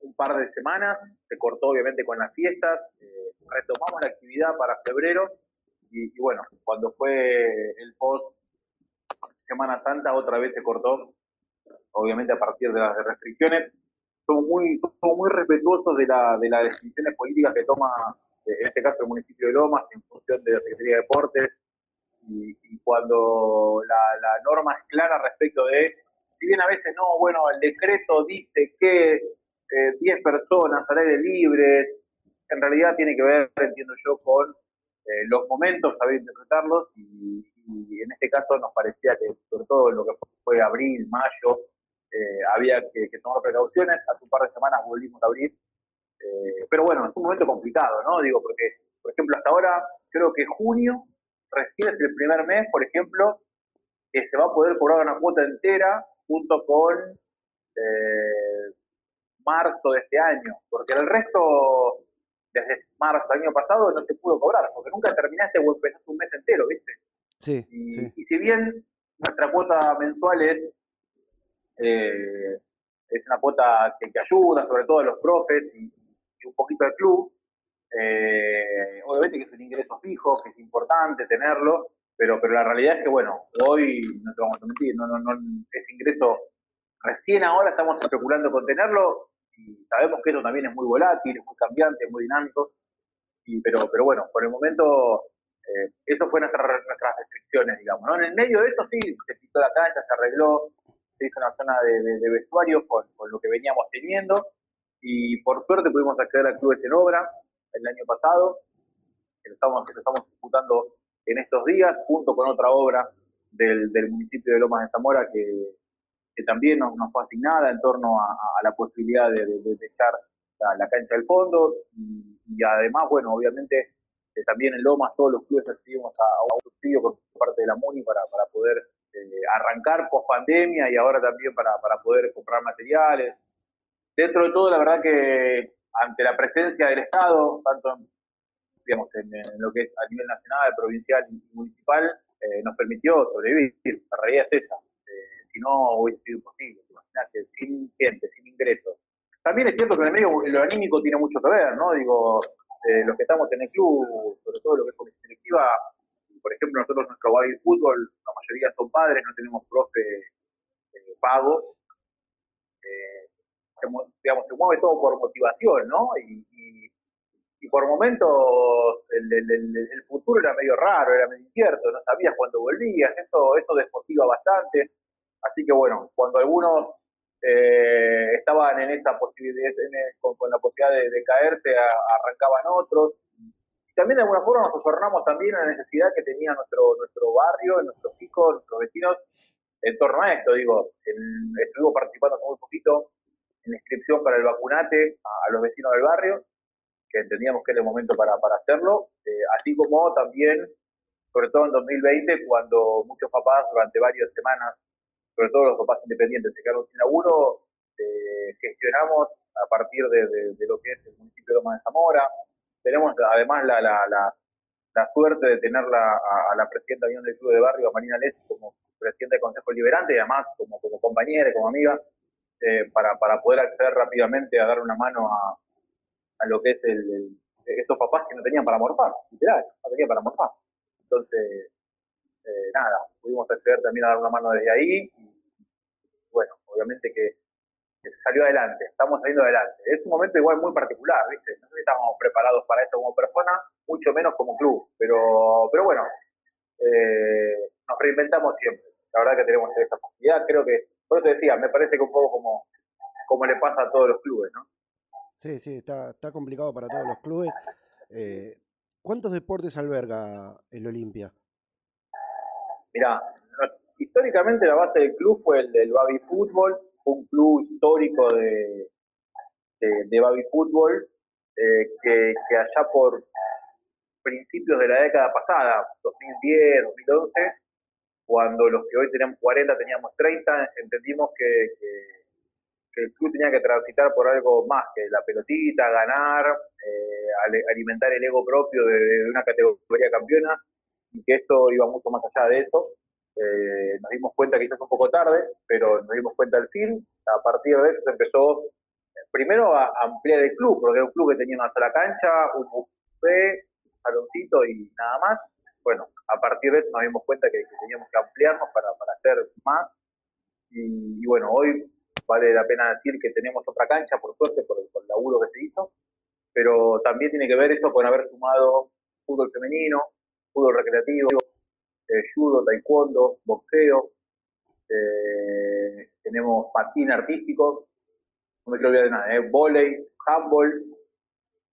un par de semanas, se cortó obviamente con las fiestas, eh, retomamos la actividad para febrero y, bueno, cuando fue el post Semana Santa otra vez se cortó, obviamente a partir de las restricciones. Somos muy, somos muy respetuosos de, la, de las decisiones políticas que toma, eh, en este caso, el municipio de Lomas en función de la Secretaría de Deportes y, cuando la, norma es clara respecto de, si bien a veces no, bueno, el decreto dice que eh, 10 personas al aire libre, en realidad tiene que ver, entiendo yo, con eh, los momentos, saber interpretarlos y, y en este caso nos parecía que, sobre todo en lo que fue abril, mayo, eh, había que, que tomar precauciones. Hace un par de semanas volvimos a abrir, eh, pero bueno, es un momento complicado, ¿no? Digo, porque, por ejemplo, hasta ahora creo que junio recién es el primer mes, por ejemplo, que se va a poder cobrar una cuota entera junto con eh, marzo de este año, porque el resto, desde marzo del año pasado, no se pudo cobrar, porque nunca terminaste o empezaste un mes entero, ¿viste? Sí, Y, sí. y si bien nuestra cuota mensual es, eh, es una cuota que, que ayuda, sobre todo a los profes y, y un poquito al club, eh, obviamente que es un ingreso fijo, que es importante tenerlo, pero, pero la realidad es que, bueno, hoy, no te vamos a mentir, no, no, no, ese ingreso recién ahora estamos especulando con tenerlo y sabemos que eso también es muy volátil, es muy cambiante, es muy dinámico, y, pero, pero bueno, por el momento eh, eso fue nuestra, nuestras restricciones, digamos. ¿no? En el medio de eso sí, se quitó la cancha, se arregló, se hizo una zona de, de, vestuario con, con, lo que veníamos teniendo y por suerte pudimos acceder al club en obra el año pasado, que lo estamos, que lo estamos disputando en estos días, junto con otra obra del, del municipio de Lomas de Zamora que, que también nos, nos, fue asignada en torno a, la posibilidad de, de, de la, cancha del fondo y, además, bueno, obviamente eh, también en Lomas todos los clubes recibimos a un subsidio por parte de la MUNI para, para poder eh, arrancar post pandemia y ahora también para, para poder comprar materiales. Dentro de todo, la verdad que ante la presencia del Estado, tanto en, digamos, en, en lo que es a nivel nacional, provincial y municipal, eh, nos permitió sobrevivir. La realidad es esa. Eh, si no, hubiese sido imposible. Imagínate, sin gente, sin ingresos. También es cierto que en el medio lo anímico tiene mucho que ver, ¿no? Digo, eh, los que estamos en el club, sobre todo lo que es comisión directiva, por ejemplo, nosotros nuestro baby fútbol, la mayoría son padres, no tenemos profe pago. Eh, se, digamos, se mueve todo por motivación, ¿no? Y, por momentos el, futuro era medio raro, era medio incierto, no sabías cuándo volvías, eso, eso desmotiva bastante. Así que bueno, cuando algunos eh, estaban en esa posibilidad, con, la posibilidad de, caerse, arrancaban otros. Y también de alguna forma nos ayornamos también a la necesidad que tenía nuestro, nuestro barrio, nuestros hijos, nuestros vecinos en torno a esto. Digo, en- estuvimos participando hace muy poquito la inscripción para el vacunate a, los vecinos del barrio, que entendíamos que era el momento para, hacerlo, eh, así como también, sobre todo en 2020, cuando muchos papás durante varias semanas, sobre todo los papás independientes, se quedaron sin laburo, eh, gestionamos a partir de, lo que es el municipio de Loma de Zamora. Tenemos además la, la, la, suerte de tenerla a, a la presidenta de Unión del Club de Barrio, a Marina Lessi, como presidenta del Consejo Liberante y además como, como compañera como amiga, eh, para, para poder acceder rápidamente a dar una mano a, lo que es el, el- estos papás que no tenían para morfar, literal, no tenían para morfar. Entonces, eh, nada, pudimos acceder también a dar una mano desde ahí y bueno, obviamente que, que salió adelante, estamos saliendo adelante. Es un momento igual muy particular, ¿viste? No sé si estábamos preparados para esto como persona, mucho menos como club, pero, pero bueno, eh, nos reinventamos siempre. La verdad que tenemos esa posibilidad, creo que, por eso decía, me parece que un poco como, como le pasa a todos los clubes, ¿no? Sí, sí, está, está complicado para todos los clubes. Eh, ¿Cuántos deportes alberga el Olimpia? Mira, históricamente la base del club fue el del Babi Fútbol, un club histórico de, de, de Babi Fútbol, eh, que, que allá por principios de la década pasada, 2010, 2011, cuando los que hoy tenemos 40 teníamos 30, entendimos que, que- que el club tenía que transitar por algo más que la pelotita, ganar, eh, alimentar el ego propio de, una categoría campeona y que esto iba mucho más allá de eso. Eh, nos dimos cuenta quizás un poco tarde, pero nos dimos cuenta al fin. A partir de eso se empezó eh, primero a ampliar el club, porque era un club que tenía una sola cancha, un buffet, un saloncito y nada más. Bueno, a partir de eso nos dimos cuenta que, teníamos que ampliarnos para, para hacer más. Y, bueno, hoy vale la pena decir que tenemos otra cancha, por suerte, por el, laburo que se hizo, pero también tiene que ver eso con haber sumado fútbol femenino, fútbol recreativo, eh, judo, taekwondo, boxeo, eh, tenemos patín artístico, no me quiero olvidar de nada, eh, volei, handball,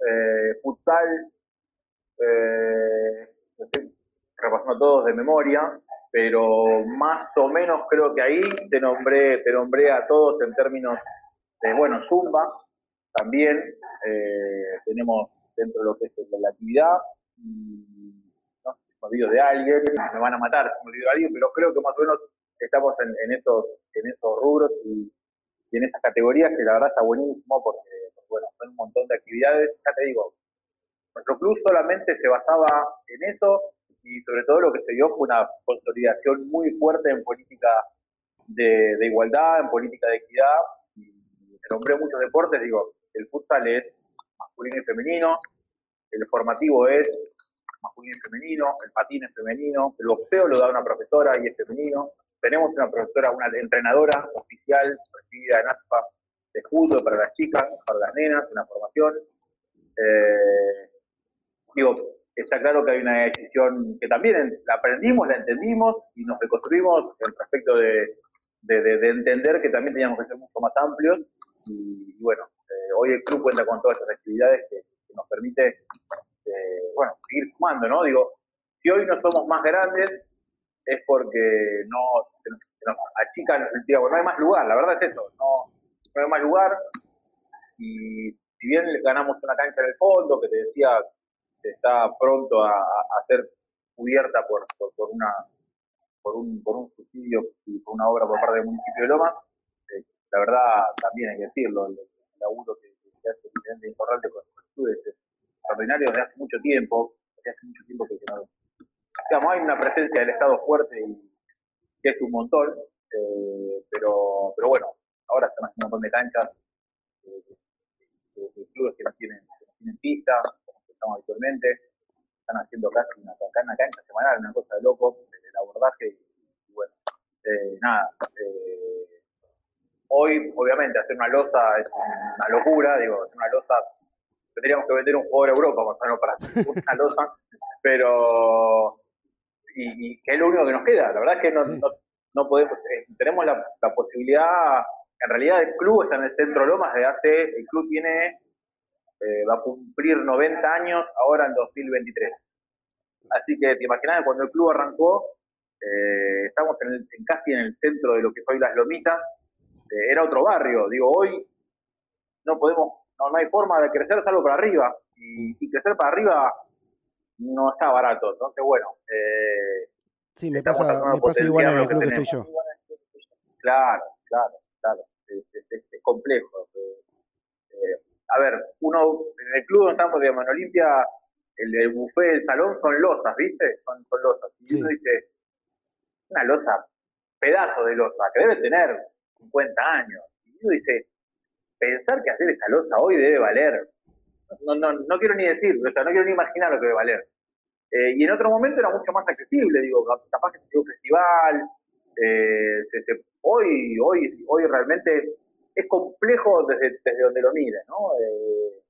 eh, futsal, eh, repasando todos de memoria, pero más o menos creo que ahí te nombré, te nombré a todos en términos de, bueno, Zumba, también eh, tenemos dentro de lo que es la actividad, y, no me olvido de alguien, me van a matar me olvido de alguien, pero creo que más o menos estamos en, en esos, en esos rubros y, y en esas categorías que la verdad está buenísimo porque, porque, bueno, son un montón de actividades, ya te digo, nuestro club solamente se basaba en eso y sobre todo lo que se dio fue una consolidación muy fuerte en política de, igualdad, en política de equidad. Y te nombré muchos deportes, digo, el futsal es masculino y femenino, el formativo es masculino y femenino, el patín es femenino, el boxeo lo da una profesora y es femenino. Tenemos una profesora, una entrenadora oficial recibida en ASPA de fútbol para las chicas, para las nenas, en la formación. Eh, digo, está claro que hay una decisión que también la aprendimos, la entendimos y nos reconstruimos en respecto de, de, de- de entender que también teníamos que ser mucho más amplios. Y, bueno, eh, hoy el club cuenta con todas estas actividades que, nos permite, eh, bueno, seguir sumando, ¿no? Digo, si hoy no somos más grandes es porque no se nos, nos achican, no hay más lugar, la verdad es eso, no, no hay más lugar. Y si bien ganamos una cancha en el fondo, que te decía está pronto a, ser cubierta por, por, por una por un, por un subsidio y por una obra por parte del municipio de Loma, eh, la verdad también hay que decirlo, el, el laburo que, que hace el presidente Incorralde con los estudios es extraordinario desde hace mucho tiempo, desde hace mucho tiempo que, no, digamos, hay una presencia del Estado fuerte y que es un montón, eh, pero, pero bueno, ahora están haciendo un montón de canchas, eh, de, de clubes que no tienen, que no tienen pista, estamos habitualmente, están haciendo casi una, una cancha semanal, una cosa de loco, el abordaje, y, y bueno, eh, nada, eh, hoy obviamente hacer una losa es una locura, digo, hacer una losa tendríamos que vender un jugador a Europa más o menos para hacer una losa, pero y, y que es lo único que nos queda. La verdad es que no, Sí. no, no podemos, eh, tenemos la, la posibilidad, en realidad el club está en el centro Lomas de hace, el club tiene, eh, va a cumplir 90 años ahora en 2023. Así que te imaginas cuando el club arrancó, eh, estamos en el- en casi en el centro de lo que hoy Las Lomitas, eh, era otro barrio, digo, hoy no podemos, no, no hay forma de crecer salvo para arriba, y, y crecer para arriba no está barato, entonces bueno, eh, Sí, me pasa, me igual en el lo que club que estoy yo. Claro, claro, claro. Es, es- es- es complejo. A ver, uno, en el club donde estamos, digamos, en Olimpia, el, el buffet del salón son losas, ¿viste? Son, son losas. Y Sí. uno dice, una losa, pedazo de losa, que debe tener 50 años. Y uno dice, pensar que hacer esta losa hoy debe valer. No, no, no quiero ni decir, o sea, no quiero ni imaginar lo que debe valer. Eh, y en otro momento era mucho más accesible, digo, cap- capaz que se un festival, eh, se- se- hoy, hoy, hoy realmente es complejo desde, desde donde lo mire, ¿no? Eh,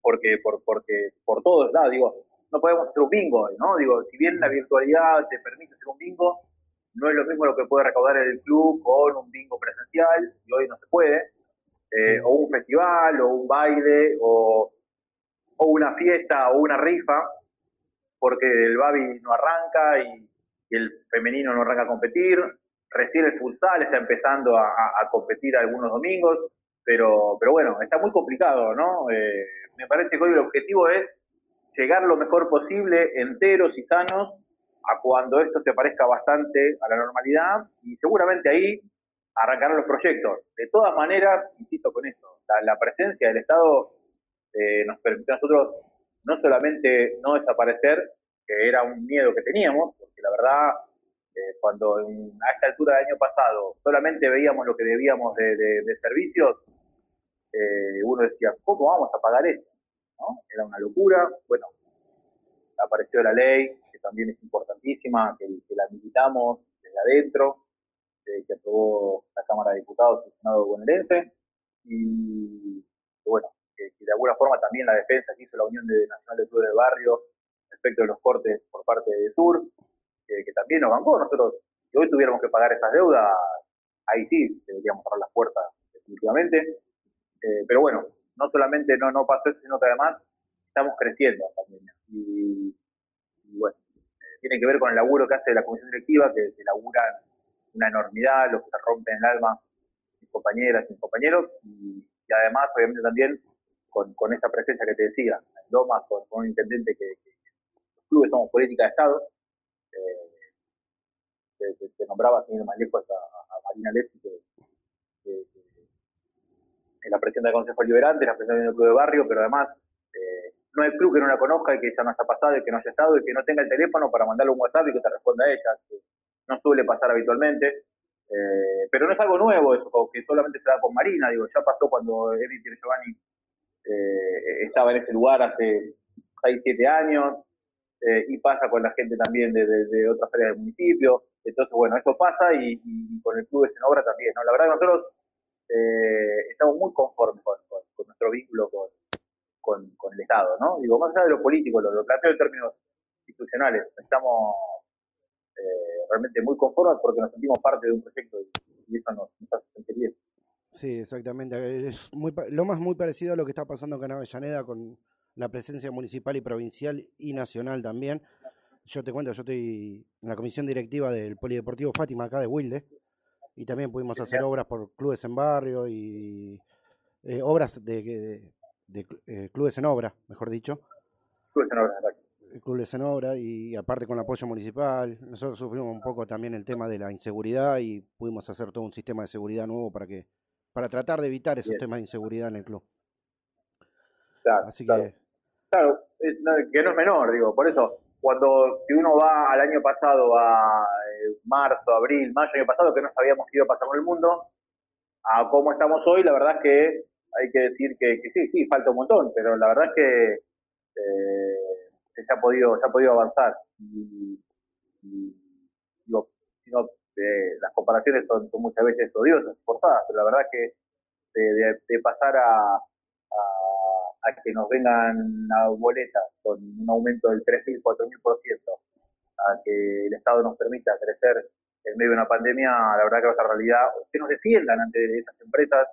porque, por, porque por todos lados, digo, no podemos hacer un bingo hoy, ¿no? Digo, si bien la virtualidad te permite hacer un bingo, no es lo mismo lo que puede recaudar el club con un bingo presencial, y hoy no se puede, eh, Sí. o un festival, o un baile, o, o una fiesta, o una rifa, porque el Babi no arranca y, y el femenino no arranca a competir. Recién el futsal está empezando a, competir algunos domingos, pero, pero bueno, está muy complicado, ¿no? Eh, me parece que hoy el objetivo es llegar lo mejor posible, enteros y sanos, a cuando esto se parezca bastante a la normalidad y seguramente ahí arrancarán los proyectos. De todas maneras, insisto con esto, la, la presencia del Estado eh, nos permitió a nosotros no solamente no desaparecer, que era un miedo que teníamos, porque la verdad, eh, cuando en- a esta altura del año pasado solamente veíamos lo que debíamos de, servicios, eh, uno decía, ¿cómo vamos a pagar esto? ¿No? Era una locura. Bueno, apareció la ley, que también es importantísima, que, la militamos desde adentro, eh, que aprobó la Cámara de Diputados y el Senado bonaerense, y bueno, que, que de alguna forma también la defensa que hizo la Unión de Nacional de Clubes de Barrio respecto de los cortes por parte de Sur, que, también nos bancó. Nosotros, si hoy tuviéramos que pagar esas deudas, ahí sí deberíamos cerrar las puertas definitivamente. Eh, pero bueno, no solamente no, no pasó eso, sino que además estamos creciendo en pandemia. Y, y bueno, eh, tiene que ver con el laburo que hace la comisión directiva, que, que laburan una enormidad, los que se rompen el alma, mis compañeras y compañeros, y, además, obviamente, también con, con esa presencia que te decía, en Lomas, con, con un intendente que- que los clubes somos política de Estado, eh, que nombraba, ir más lejos, a, Marina Lepsi, que, es la presidenta del Consejo Liberante, la presidenta del Club de Barrio, pero además eh, no hay club que no la conozca y que ella no haya pasado y que no haya estado y que no tenga el teléfono para mandarle un WhatsApp y que te responda a ella, que no suele pasar habitualmente. Eh, pero no es algo nuevo eso, que solamente se da con Marina, digo, ya pasó cuando Emi Giovanni eh, estaba en ese lugar hace 6, 7 años, eh, y pasa con la gente también de, de- otras áreas del municipio. Entonces, bueno, eso pasa y, con el Club de Obra también. ¿no? La verdad que nosotros eh, estamos muy conformes con, con- nuestro vínculo con, con- el Estado, ¿no? Digo, más allá de lo político, lo, lo planteo en términos institucionales, estamos eh, realmente muy conformes porque nos sentimos parte de un proyecto y, eso nos, nos hace sentir bien. Sí, exactamente. Es muy, lo más muy parecido a lo que está pasando acá en Avellaneda con la presencia municipal y provincial y nacional también. Yo te cuento, yo estoy en la comisión directiva del Polideportivo Fátima acá de Wilde y también pudimos hacer obras por clubes en barrio y eh, obras de, de- de eh, clubes en obra, mejor dicho. Club de Obra, eh, clubes en obra y aparte con apoyo municipal. Nosotros sufrimos un poco también el tema de la inseguridad y pudimos hacer todo un sistema de seguridad nuevo para que para tratar de evitar esos Bien. temas de inseguridad en el club. Claro, Así claro. que Claro, que no es menor, digo, por eso, cuando si uno va al año pasado, a eh, marzo, abril, mayo, año pasado, que no sabíamos qué iba a pasar con el mundo, a cómo estamos hoy, la verdad es que hay que decir que, que sí, sí, falta un montón, pero la verdad es que eh, se ha podido, se ha podido avanzar. Y, y, digo, eh, las comparaciones son, son muchas veces odiosas, forzadas, pero la verdad es que de- de pasar a, a, que nos vengan a boletas con un aumento del 3.000, 4.000%, a que el Estado nos permita crecer en medio de una pandemia, la verdad que va a ser realidad, que nos defiendan ante esas empresas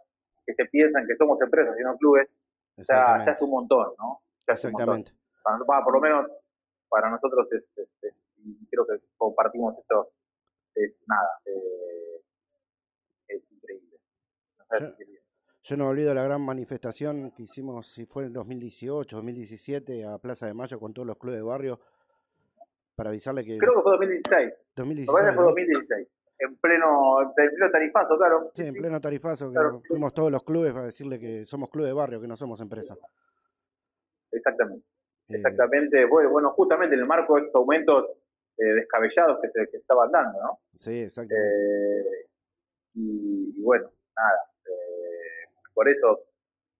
que se piensan que somos empresas y no clubes, ya, ya es un montón, ¿no? Ya es un montón. Exactamente. Para, por lo menos para nosotros es, es- es- y creo que compartimos esto, es nada, eh, es increíble. No sé si. Yo no olvido la gran manifestación que hicimos, si fue en 2018, 2017, a Plaza de Mayo con todos los clubes de barrio, para avisarle que Creo que fue 2016, me 2016, parece que fue ¿no? 2016, en pleno, en pleno tarifazo, claro. Sí, en pleno tarifazo, que fuimos todos los clubes para decirle que somos club de barrio, que no somos empresa. Exactamente. Eh, Exactamente, bueno, justamente en el marco de estos aumentos eh, descabellados que se que estaban dando, ¿no? sí, exactamente. Eh, y, y bueno, nada, por eso,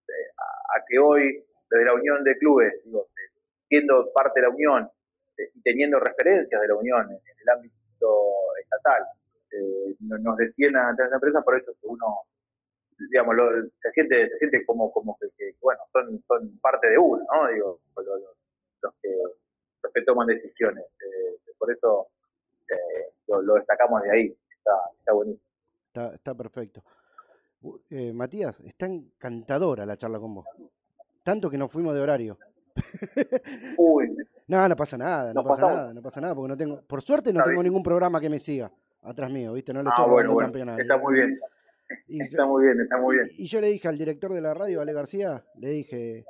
eh, a, que hoy, desde la unión de clubes, digo, eh, siendo parte de la unión eh, y teniendo referencias de la unión en, el ámbito estatal, no- nos defiendan ante las empresas, por eso que uno, digamos, lo- se siente, se siente como, como que, que, bueno, son, son parte de uno, ¿no? Digo, lo- lo- los, que, los que toman decisiones. Eh, por eso lo, destacamos de ahí, está, está buenísimo. Está perfecto. Eh, Matías, está encantadora la charla con vos. Tanto que nos fuimos de horario. Uy, No, no pasa nada, no pasa nada, no pasa nada, porque no tengo, por suerte no Está tengo bien. ningún programa que me siga atrás mío, ¿viste? No le ah, estoy bueno, robando bueno, campeonato. está muy bien, Y, está muy bien, está muy bien. y yo le dije al director de la radio, Ale García, le dije,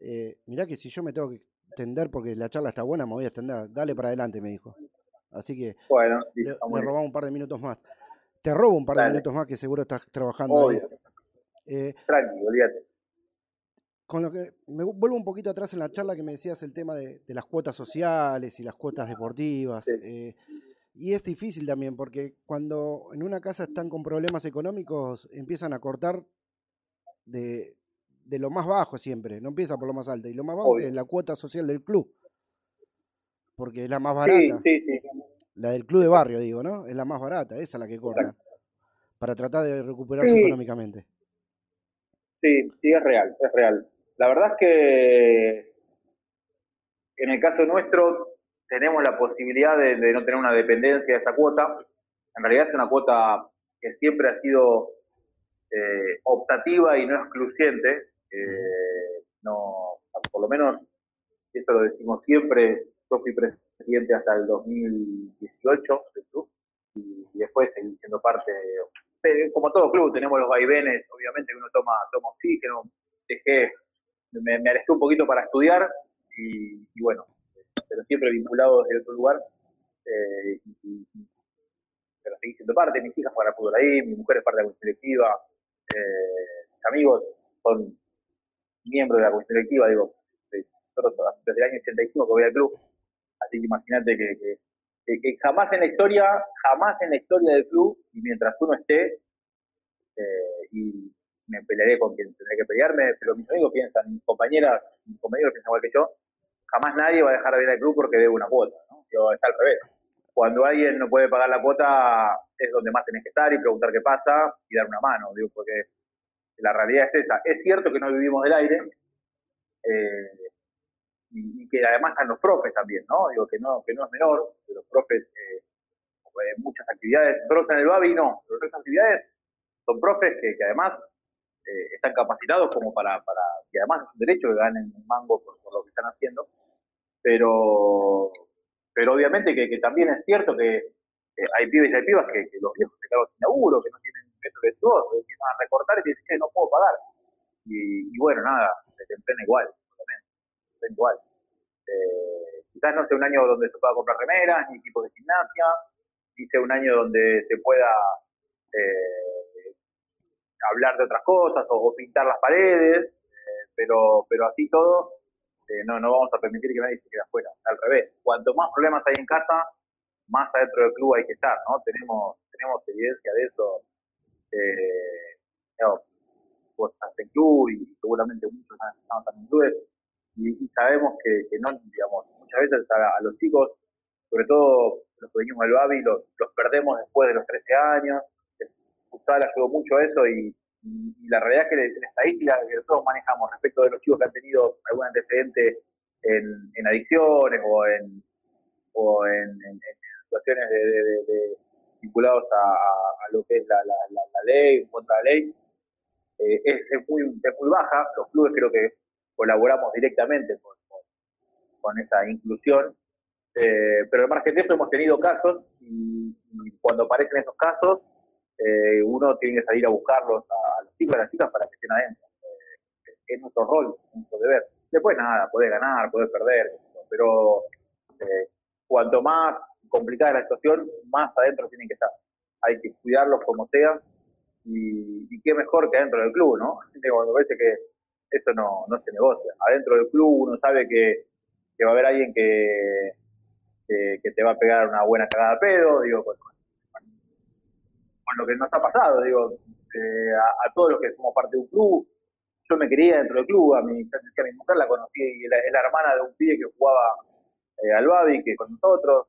eh, mirá que si yo me tengo que extender porque la charla está buena, me voy a extender. Dale para adelante, me dijo. Así que Bueno, le, robamos un par de minutos más. Te robo un par de Dale. minutos más que seguro estás trabajando. Obvio, Eh, tranqui, olvídate. con lo que me vu- vuelvo un poquito atrás en la charla que me decías el tema de, de las cuotas sociales y las cuotas deportivas. Sí. eh, y es difícil también porque cuando en una casa están con problemas económicos empiezan a cortar de, de lo más bajo siempre, no empieza por lo más alto. Y lo más bajo Obvio. es la cuota social del club. Porque es la más Sí, barata. sí, sí. La del club de barrio, digo, ¿no? Es la más barata, esa es la que cortan. Para tratar de recuperarse Sí. económicamente. Sí, sí, es real, es real. La verdad es que en el caso nuestro tenemos la posibilidad de, de no tener una dependencia de esa cuota. En realidad es una cuota que siempre ha sido eh, optativa y no excluyente. Eh, no, por lo menos, esto lo decimos siempre, yo fui presidente hasta el 2018 del club y, después seguí siendo parte de, como todo club, tenemos los vaivenes, obviamente que uno toma, toma oxígeno, dejé, me, me alejé un poquito para estudiar y, y bueno, pero siempre vinculado desde otro lugar, eh, y, pero seguí siendo parte, mis hijas juegan fútbol ahí, mi mujer es parte de la directiva, eh, mis amigos son miembros de la comisión directiva, digo, desde el año 85 que voy al club, así que imagínate que, jamás en la historia, jamás en la historia del club, y mientras uno esté, eh, y me pelearé con quien tendré que pelearme, pero mis amigos piensan, mis compañeras, mis compañeros piensan igual que yo, jamás nadie va a dejar de ir al club porque debe una cuota, ¿no? Digo, es al revés. Cuando alguien no puede pagar la cuota, es donde más tenés que estar y preguntar qué pasa y dar una mano, digo, porque la realidad es esa. Es cierto que no vivimos del aire, eh, y, y que además están los profes también, ¿no? Digo que no, que no es menor, que los profes, eh, eh, muchas actividades, nosotros en el Babi no, pero otras actividades son profes que, que además eh, están capacitados como para, para, que además es un derecho que ganen un mango por, lo que están haciendo, pero, pero obviamente que, que también es cierto que hay pibes y hay pibas que, los viejos se quedan sin laburo, que no tienen peso de que empiezan a recortar y dicen que no puedo pagar. Y, y bueno, nada, se te igual, igual. Eh, quizás no sea un año donde se pueda comprar remeras, ni equipos de gimnasia, ni sea un año donde se pueda eh, hablar de otras cosas o, pintar las paredes, eh, pero, pero así todo, eh, no, no vamos a permitir que nadie se quede afuera. Al revés, cuanto más problemas hay en casa, más adentro del club hay que estar, ¿no? Tenemos, tenemos evidencia de eso. Eh, vos estás en club y seguramente muchos han estado también en clubes y, y sabemos que, que no, digamos, muchas veces a, los chicos, sobre todo los que venimos del Babi, los, los perdemos después de los 13 años. Gustavo ayudó mucho eso y, la realidad es que la estadística que nosotros manejamos respecto de los chicos que han tenido algún antecedente en, en adicciones o en, o en, situaciones de, de- vinculados a, lo que es la, la, la, ley, contra la ley, eh, es, es muy, es muy baja. Los clubes creo que colaboramos directamente con, esa inclusión. Eh, pero al margen de eso hemos tenido casos y, cuando aparecen esos casos, eh, uno tiene que salir a buscarlos a, los chicos y las chicas para que estén adentro. Eh, es nuestro rol, es nuestro deber. Después nada, podés ganar, podés perder, pero eh, cuanto más complicada la situación, más adentro tienen que estar. Hay que cuidarlos como sea y, y qué mejor que adentro del club, ¿no? Digo, me que esto no, no se negocia. Adentro del club uno sabe que, que va a haber alguien que, que, te va a pegar una buena cagada de pedo, digo, con, con lo que nos ha pasado, digo, eh, a, a todos los que somos parte de un club, yo me quería dentro del club, a mi, a mi mujer la conocí, y la- es la hermana de un pibe que jugaba eh, al Babi, que con nosotros,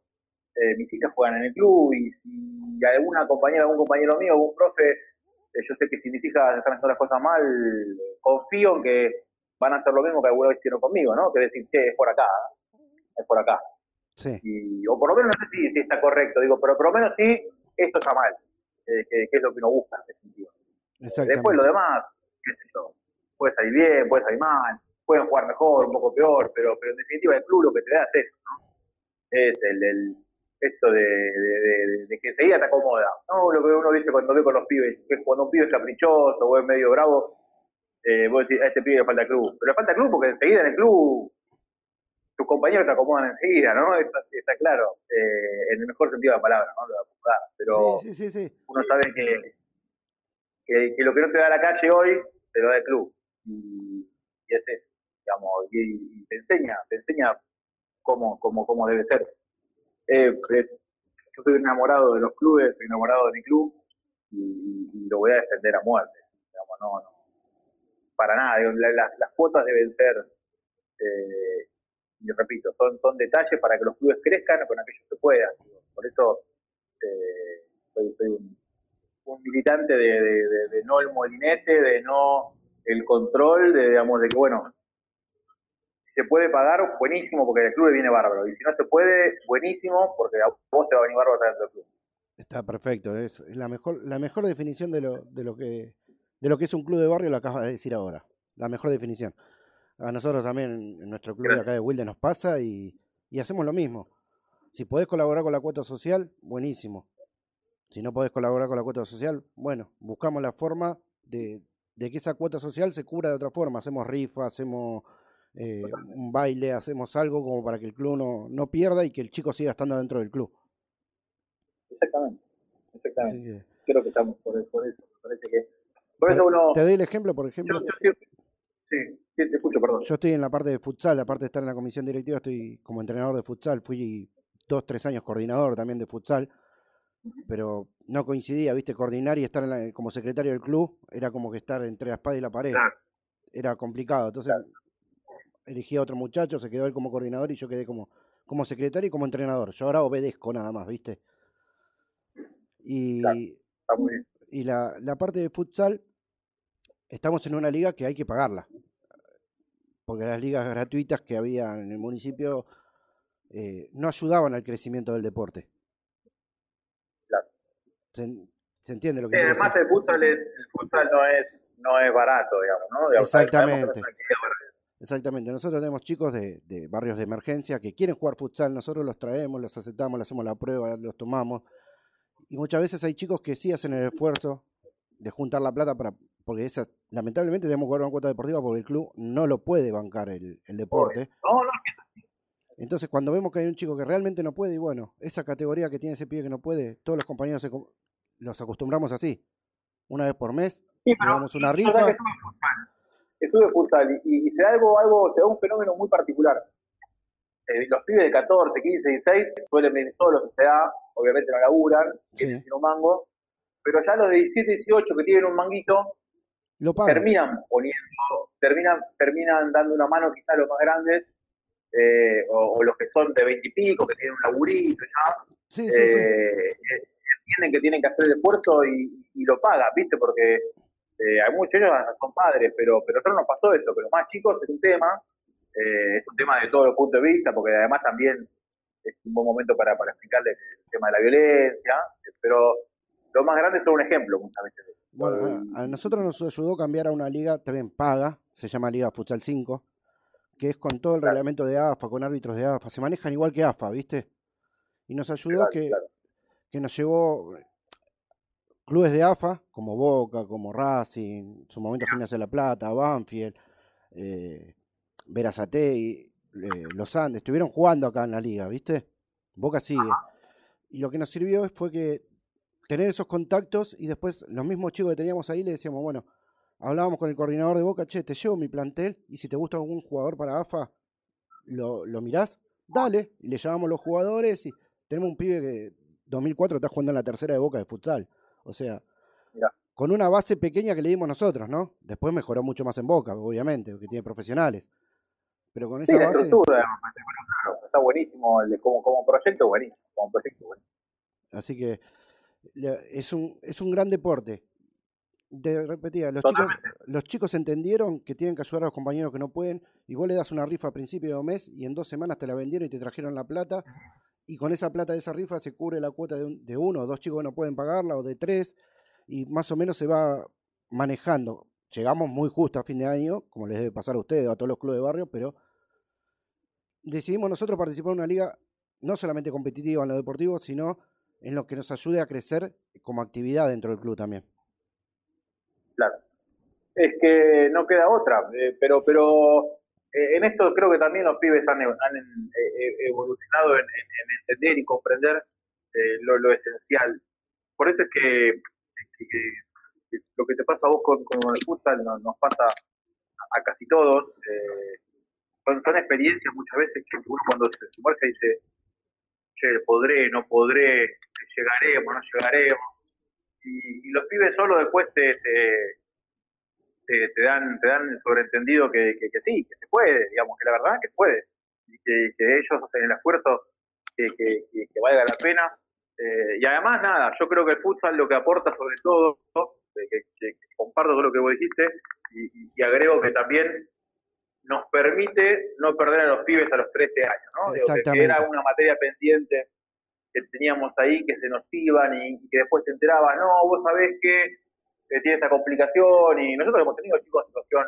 eh, mis hijas juegan en el club, y si alguna compañera, algún compañero mío, algún profe, eh, yo sé que si mis hijas están haciendo las cosas mal, confío en que van a hacer lo mismo que alguna vez hicieron conmigo, ¿no? Que decir, che, es por acá, ¿eh? es por acá. Sí. Y, o por lo menos no sé si, si está correcto, digo, pero por lo menos sí, esto está mal, eh, que, que es lo que uno busca en ese sentido. Después lo demás, qué sé yo, puede salir bien, puede salir mal, pueden jugar mejor, un poco peor, pero, pero en definitiva el club lo que te da es eso, ¿no? Es el, el esto de, de, de- de que enseguida te acomoda. No, lo que uno dice cuando ve con los pibes, que cuando un pibe es caprichoso o es medio bravo, eh, vos decís, a este pibe le falta club. Pero le falta club porque enseguida en el club tus compañeros te acomodan enseguida, ¿no? Está claro, eh, en el mejor sentido de la palabra, ¿no? Lo acomodar. Pero Sí, sí, sí, sí. uno sabe que, que, que lo que no te da la calle hoy, te lo da el club. Y, y es eso, digamos, y, y te enseña, te enseña cómo, cómo, cómo debe ser. Eh, eh, yo estoy enamorado de los clubes, estoy enamorado de mi club y, y lo voy a defender a muerte. Digamos, no, no, para nada. la- la- las cuotas deben ser, eh, y repito, son, son detalles para que los clubes crezcan con aquello que puedan. Por eso eh, soy, soy un, militante de, de- no el molinete, de no el control, de, digamos, de que, bueno, se puede pagar, buenísimo, porque el club viene bárbaro. Y si no se puede, buenísimo, porque a vos te va a venir bárbaro dentro del club. Está perfecto. Es la mejor, la mejor definición de lo, de lo que de lo que es un club de barrio lo acabas de decir ahora. La mejor definición. A nosotros también en nuestro club de acá de Wilde nos pasa y, y hacemos lo mismo. Si podés colaborar con la cuota social, buenísimo. Si no podés colaborar con la cuota social, bueno, buscamos la forma de, de que esa cuota social se cubra de otra forma. Hacemos rifa, hacemos eh, un baile, hacemos algo como para que el club no, no pierda y que el chico siga estando dentro del club. Exactamente, exactamente. Que- Creo que estamos por, por eso. Me parece que. Uno. Te doy el ejemplo, por ejemplo. Yo, sí, sí, te escucho, perdón. Yo estoy en la parte de futsal, aparte de estar en la comisión directiva, estoy como entrenador de futsal. Fui dos, tres años coordinador también de futsal, pero no coincidía, viste, coordinar y estar en la- como secretario del club era como que estar entre la espada y la pared. Claro. Era complicado. Entonces elegí a otro muchacho, se quedó él como coordinador y yo quedé como, como secretario y como entrenador. Yo ahora obedezco nada más, viste. Y, Está muy bien. Y la, la parte de futsal, estamos en una liga que hay que pagarla. Porque las ligas gratuitas que había en el municipio eh, no ayudaban al crecimiento del deporte. Claro. ¿Se, se entiende lo que Sí, además decir? el futsal, es, el futsal no, es, no es barato, digamos, ¿no? Digamos, Exactamente. Exactamente. Nosotros tenemos chicos de, de barrios de emergencia que quieren jugar futsal. Nosotros los traemos, los aceptamos, les hacemos la prueba, los tomamos. Y muchas veces hay chicos que sí hacen el esfuerzo de juntar la plata para. Porque esa, lamentablemente tenemos que jugar una cuota deportiva porque el club no lo puede bancar el, el deporte. No, no, Entonces, cuando vemos que hay un chico que realmente no puede, y bueno, esa categoría que tiene ese pibe que no puede, todos los compañeros se los acostumbramos así. Una vez por mes, Sí, le damos una rifa. estuve futsal y, y se da algo, algo, se da un fenómeno muy particular. Eh, los pibes de 14, 15, 16 suelen venir solos se da, obviamente no laburan, Sí. tienen un mango, pero ya los de 17, 18 que tienen un manguito, Lo terminan poniendo, terminan, terminan dando una mano quizá a los más grandes, eh, o, o los que son de 20 y pico, que tienen un laburito ya, Sí, eh, entienden que tienen que hacer el esfuerzo y, y lo pagan, ¿viste? Porque Eh, hay muchos ellos son padres, pero, pero a nosotros nos pasó eso, que los más chicos es un tema, eh, es un tema de todos los puntos de vista, porque además también es un buen momento para, para explicarles el tema de la violencia, pero los más grandes son un ejemplo muchas veces. Bueno, a, a nosotros nos ayudó a cambiar a una liga también paga, se llama Liga Futsal 5, que es con todo el Claro. reglamento de AFA, con árbitros de AFA, se manejan igual que AFA, ¿viste? Y nos ayudó Claro, que, claro. que nos llevó clubes de AFA, como Boca, como Racing, en su momento Gimnasia de la Plata, Banfield, eh, Verazate, Los Andes, estuvieron jugando acá en la liga, ¿viste? Boca sigue. Y lo que nos sirvió fue que tener esos contactos y después los mismos chicos que teníamos ahí le decíamos, bueno, hablábamos con el coordinador de Boca, che, te llevo mi plantel y si te gusta algún jugador para AFA, lo, lo mirás, dale, y le llamamos los jugadores y tenemos un pibe que 2004 está jugando en la tercera de Boca de futsal. O sea, Mirá. con una base pequeña que le dimos nosotros, ¿no? Después mejoró mucho más en Boca, obviamente, porque tiene profesionales. Pero con Sí, esa la base... estructura, bueno, claro, está buenísimo, el como, como proyecto buenísimo, como proyecto buenísimo. Así que es un, es un gran deporte. De repetida, los chicos, los chicos entendieron que tienen que ayudar a los compañeros que no pueden, y vos le das una rifa a principio de mes y en dos semanas te la vendieron y te trajeron la plata, y con esa plata de esa rifa se cubre la cuota de, un- de uno o dos chicos que no pueden pagarla, o de tres, y más o menos se va manejando. Llegamos muy justo a fin de año, como les debe pasar a ustedes o a todos los clubes de barrio, pero decidimos nosotros participar en una liga no solamente competitiva en lo deportivo, sino en lo que nos ayude a crecer como actividad dentro del club también. Claro. Es que no queda otra, eh, pero pero eh, en esto creo que también los pibes han, han, eh, eh, evolucionado en, en- en entender y comprender lo, lo esencial. Por eso es que, que- lo que te pasa a vos con, con el futsal no- nos pasa a casi todos. eh, son, experiencias muchas veces que uno cuando se sumerge dice, che, podré, no podré, llegaremos, no llegaremos y, los pibes solo después te, te, dan te dan el sobreentendido que, sí, que se puede, digamos, que la verdad que se puede, y que, ellos hacen el esfuerzo que, que, valga la pena. Eh, y además, nada, yo creo que el futsal lo que aporta sobre todo, que, comparto todo lo que vos dijiste, y- y agrego que también nos permite no perder a los pibes a los 13 años, ¿no? Digo, que- era una materia pendiente que teníamos ahí, que se nos iban y, y que después se enteraba, no, vos sabés que eh, tiene esa complicación y nosotros hemos tenido chicos en situación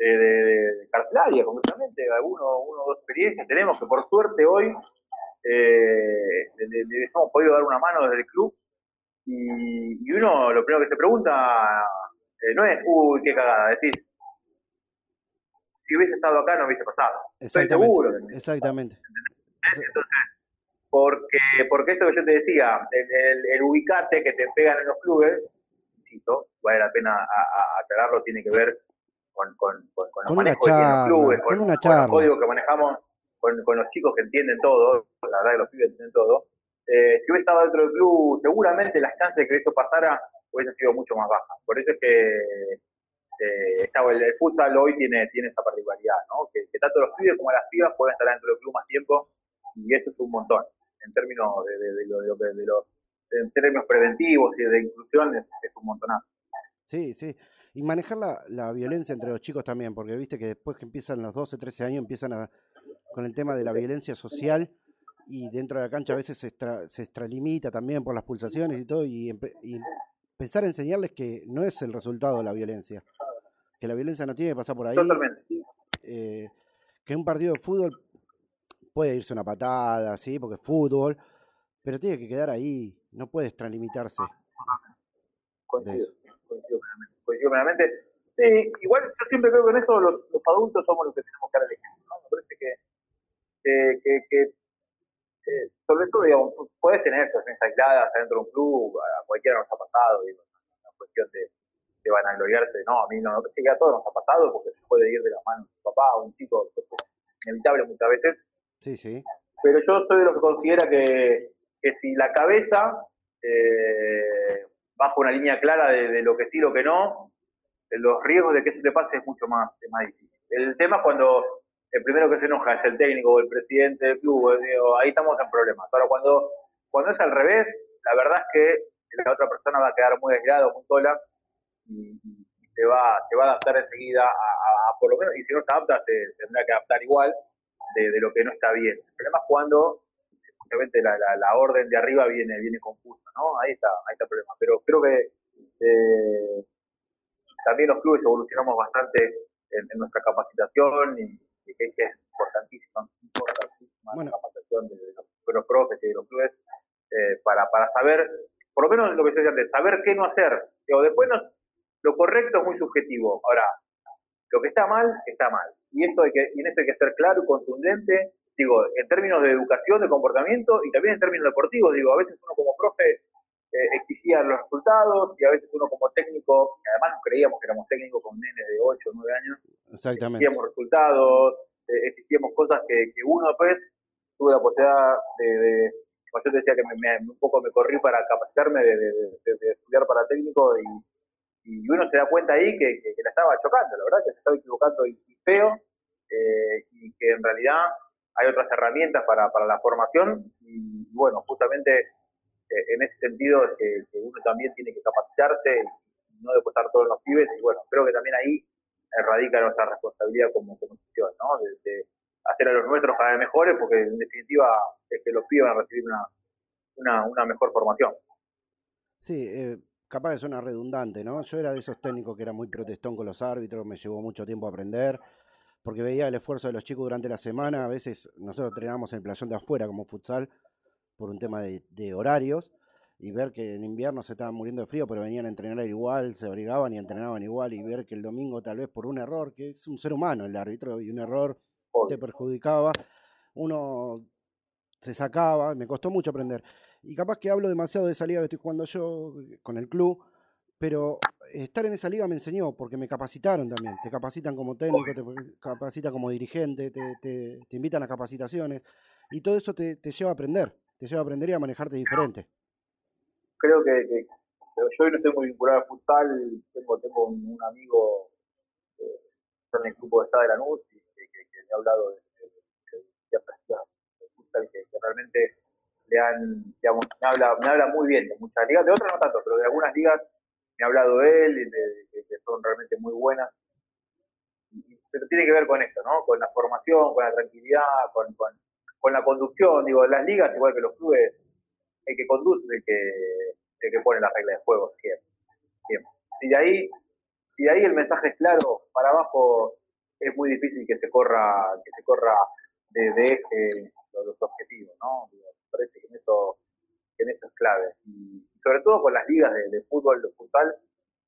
eh, de, de carcelaria, concretamente, alguno, uno o dos experiencias tenemos que por suerte hoy eh, le- le- hemos podido dar una mano desde el club y, y uno lo primero que se pregunta eh, no es, uy, qué cagada, decir, si hubiese estado acá no hubiese pasado. Estoy seguro. Exactamente. Entonces, porque, porque eso que yo te decía, el, el, el ubicate que te pegan en los clubes, insisto, vale la pena a- a- aclararlo, tiene que ver con, con, con, con los manejos que tienen charla, los clubes, con una los códigos que manejamos con, con los chicos que entienden todo, la verdad que los pibes entienden todo. Eh, si hubiese estado dentro del club, seguramente las chances de que eso pasara hubiesen sido mucho más bajas. Por eso es que eh, está- el, el futsal hoy tiene, tiene esa particularidad, ¿no? Que, tanto los pibes como las pibas pueden estar dentro del club más tiempo y eso es un montón en términos de, de, de lo- de los en términos preventivos y de inclusión es, es un montonazo. Sí, sí. Y manejar la, la violencia entre los chicos también, porque viste que después que empiezan los 12, 13 años, empiezan a, con el tema de la violencia social y dentro de la cancha a veces se, extra- se extralimita también por las pulsaciones y todo, y pensar a enseñarles que no es el resultado de la violencia, que la violencia no tiene que pasar por ahí, Totalmente. eh, que un partido de fútbol puede irse una patada, sí, porque es fútbol, pero tiene que quedar ahí, no puede extralimitarse. Coincido, coincido plenamente. Coincido plenamente. Sí, igual yo siempre creo que en eso los, los adultos somos los que tenemos que dar el ejemplo. ¿no? Me parece que, que, que, que, eh, sobre todo, digamos, puedes tener situaciones aisladas adentro de un club, a cualquiera nos ha pasado, digo, no es una cuestión de, de vanagloriarse, no, a mí no, sí que a todos nos ha pasado porque se puede ir de la mano de papá o un chico, es inevitable muchas veces, Sí, sí. pero yo soy de los que considera que, que si la cabeza eh, bajo una línea clara de, de lo que sí y lo que no, los riesgos de que eso te pase es mucho más, es más difícil. El tema es cuando el primero que se enoja es el técnico o el presidente del club, digo, ahí estamos en problemas. Ahora, cuando, cuando es al revés, la verdad es que la otra persona va a quedar muy aislada, muy sola, y, y- se va, se va a adaptar enseguida a, por lo menos, y si no se adapta, tendrá que adaptar igual de, de lo que no está bien. El problema es cuando justamente la, la, la orden de arriba viene, viene confusa, ¿no? Ahí está, ahí está el problema. Pero creo que eh, también los clubes evolucionamos bastante en, en nuestra capacitación y, que es importantísima, importantísima Bueno. la capacitación de, de los, de los profes y de los clubes eh, para, para saber, por lo menos lo que se antes, saber qué no hacer. Digo, después no, lo correcto es muy subjetivo. Ahora, lo que está mal, está mal. Y esto hay que, y en esto hay que ser claro y contundente, digo, en términos de educación, de comportamiento y también en términos deportivos, digo, a veces uno como profe eh, exigía los resultados y a veces uno como técnico, que además nos creíamos que éramos técnicos con nenes de 8 o 9 años, Exactamente. exigíamos resultados, eh, exigíamos cosas que, que uno después tuve la posibilidad de, de como yo te decía que me, me- un poco me corrí para capacitarme de, de- de- de estudiar para técnico y, y uno se da cuenta ahí que, que- que la estaba chocando, la verdad que se estaba equivocando y, y feo eh, y que en realidad hay otras herramientas para, para la formación y bueno, justamente en ese sentido es que, uno también tiene que capacitarse y no depositar todo en los pibes y bueno, creo que también ahí radica nuestra responsabilidad como, institución, ¿no? De, de hacer a los nuestros cada vez mejores porque en definitiva es que los pibes van a recibir una, una, una mejor formación. Sí, eh, capaz que suena redundante, ¿no? Yo era de esos técnicos que era muy protestón con los árbitros, me llevó mucho tiempo aprender, porque veía el esfuerzo de los chicos durante la semana. A veces nosotros entrenábamos en el playón de afuera como futsal por un tema de, de horarios y ver que en invierno se estaban muriendo de frío, pero venían a entrenar igual, se obligaban y entrenaban igual y ver que el domingo tal vez por un error, que es un ser humano el árbitro y un error te perjudicaba, uno se sacaba, me costó mucho aprender. Y capaz que hablo demasiado de esa liga que estoy jugando yo eh, con el club, pero estar en esa liga me enseñó, porque me capacitaron también. Te capacitan como técnico, te capacitan como dirigente, te, te- te invitan a capacitaciones, y todo eso te, te lleva a aprender, te lleva a manejarte diferente. Creo que, que- yo no estoy muy vinculado al futsal, tengo, tengo un, amigo en el grupo de Estado de Lanús y que, que- me ha hablado de, futsal que, realmente le han, digamos, me habla, me habla muy bien de muchas ligas, de otras no tanto, pero de algunas ligas me ha hablado él y de, de- que son realmente muy buenas. Y- pero tiene que ver con esto, ¿no? Con la formación, con la tranquilidad, con, con, con la conducción. Digo, las ligas, igual que los clubes, el que conduce el que, el que pone las reglas de juego siempre. siempre. Si de ahí, si de ahí el mensaje es claro, para abajo es muy difícil que se corra, que se corra de, de eje los, los objetivos, ¿no? Digo, parece que en eso, que en eso es clave. Y sobre todo con las ligas de, fútbol, de futsal,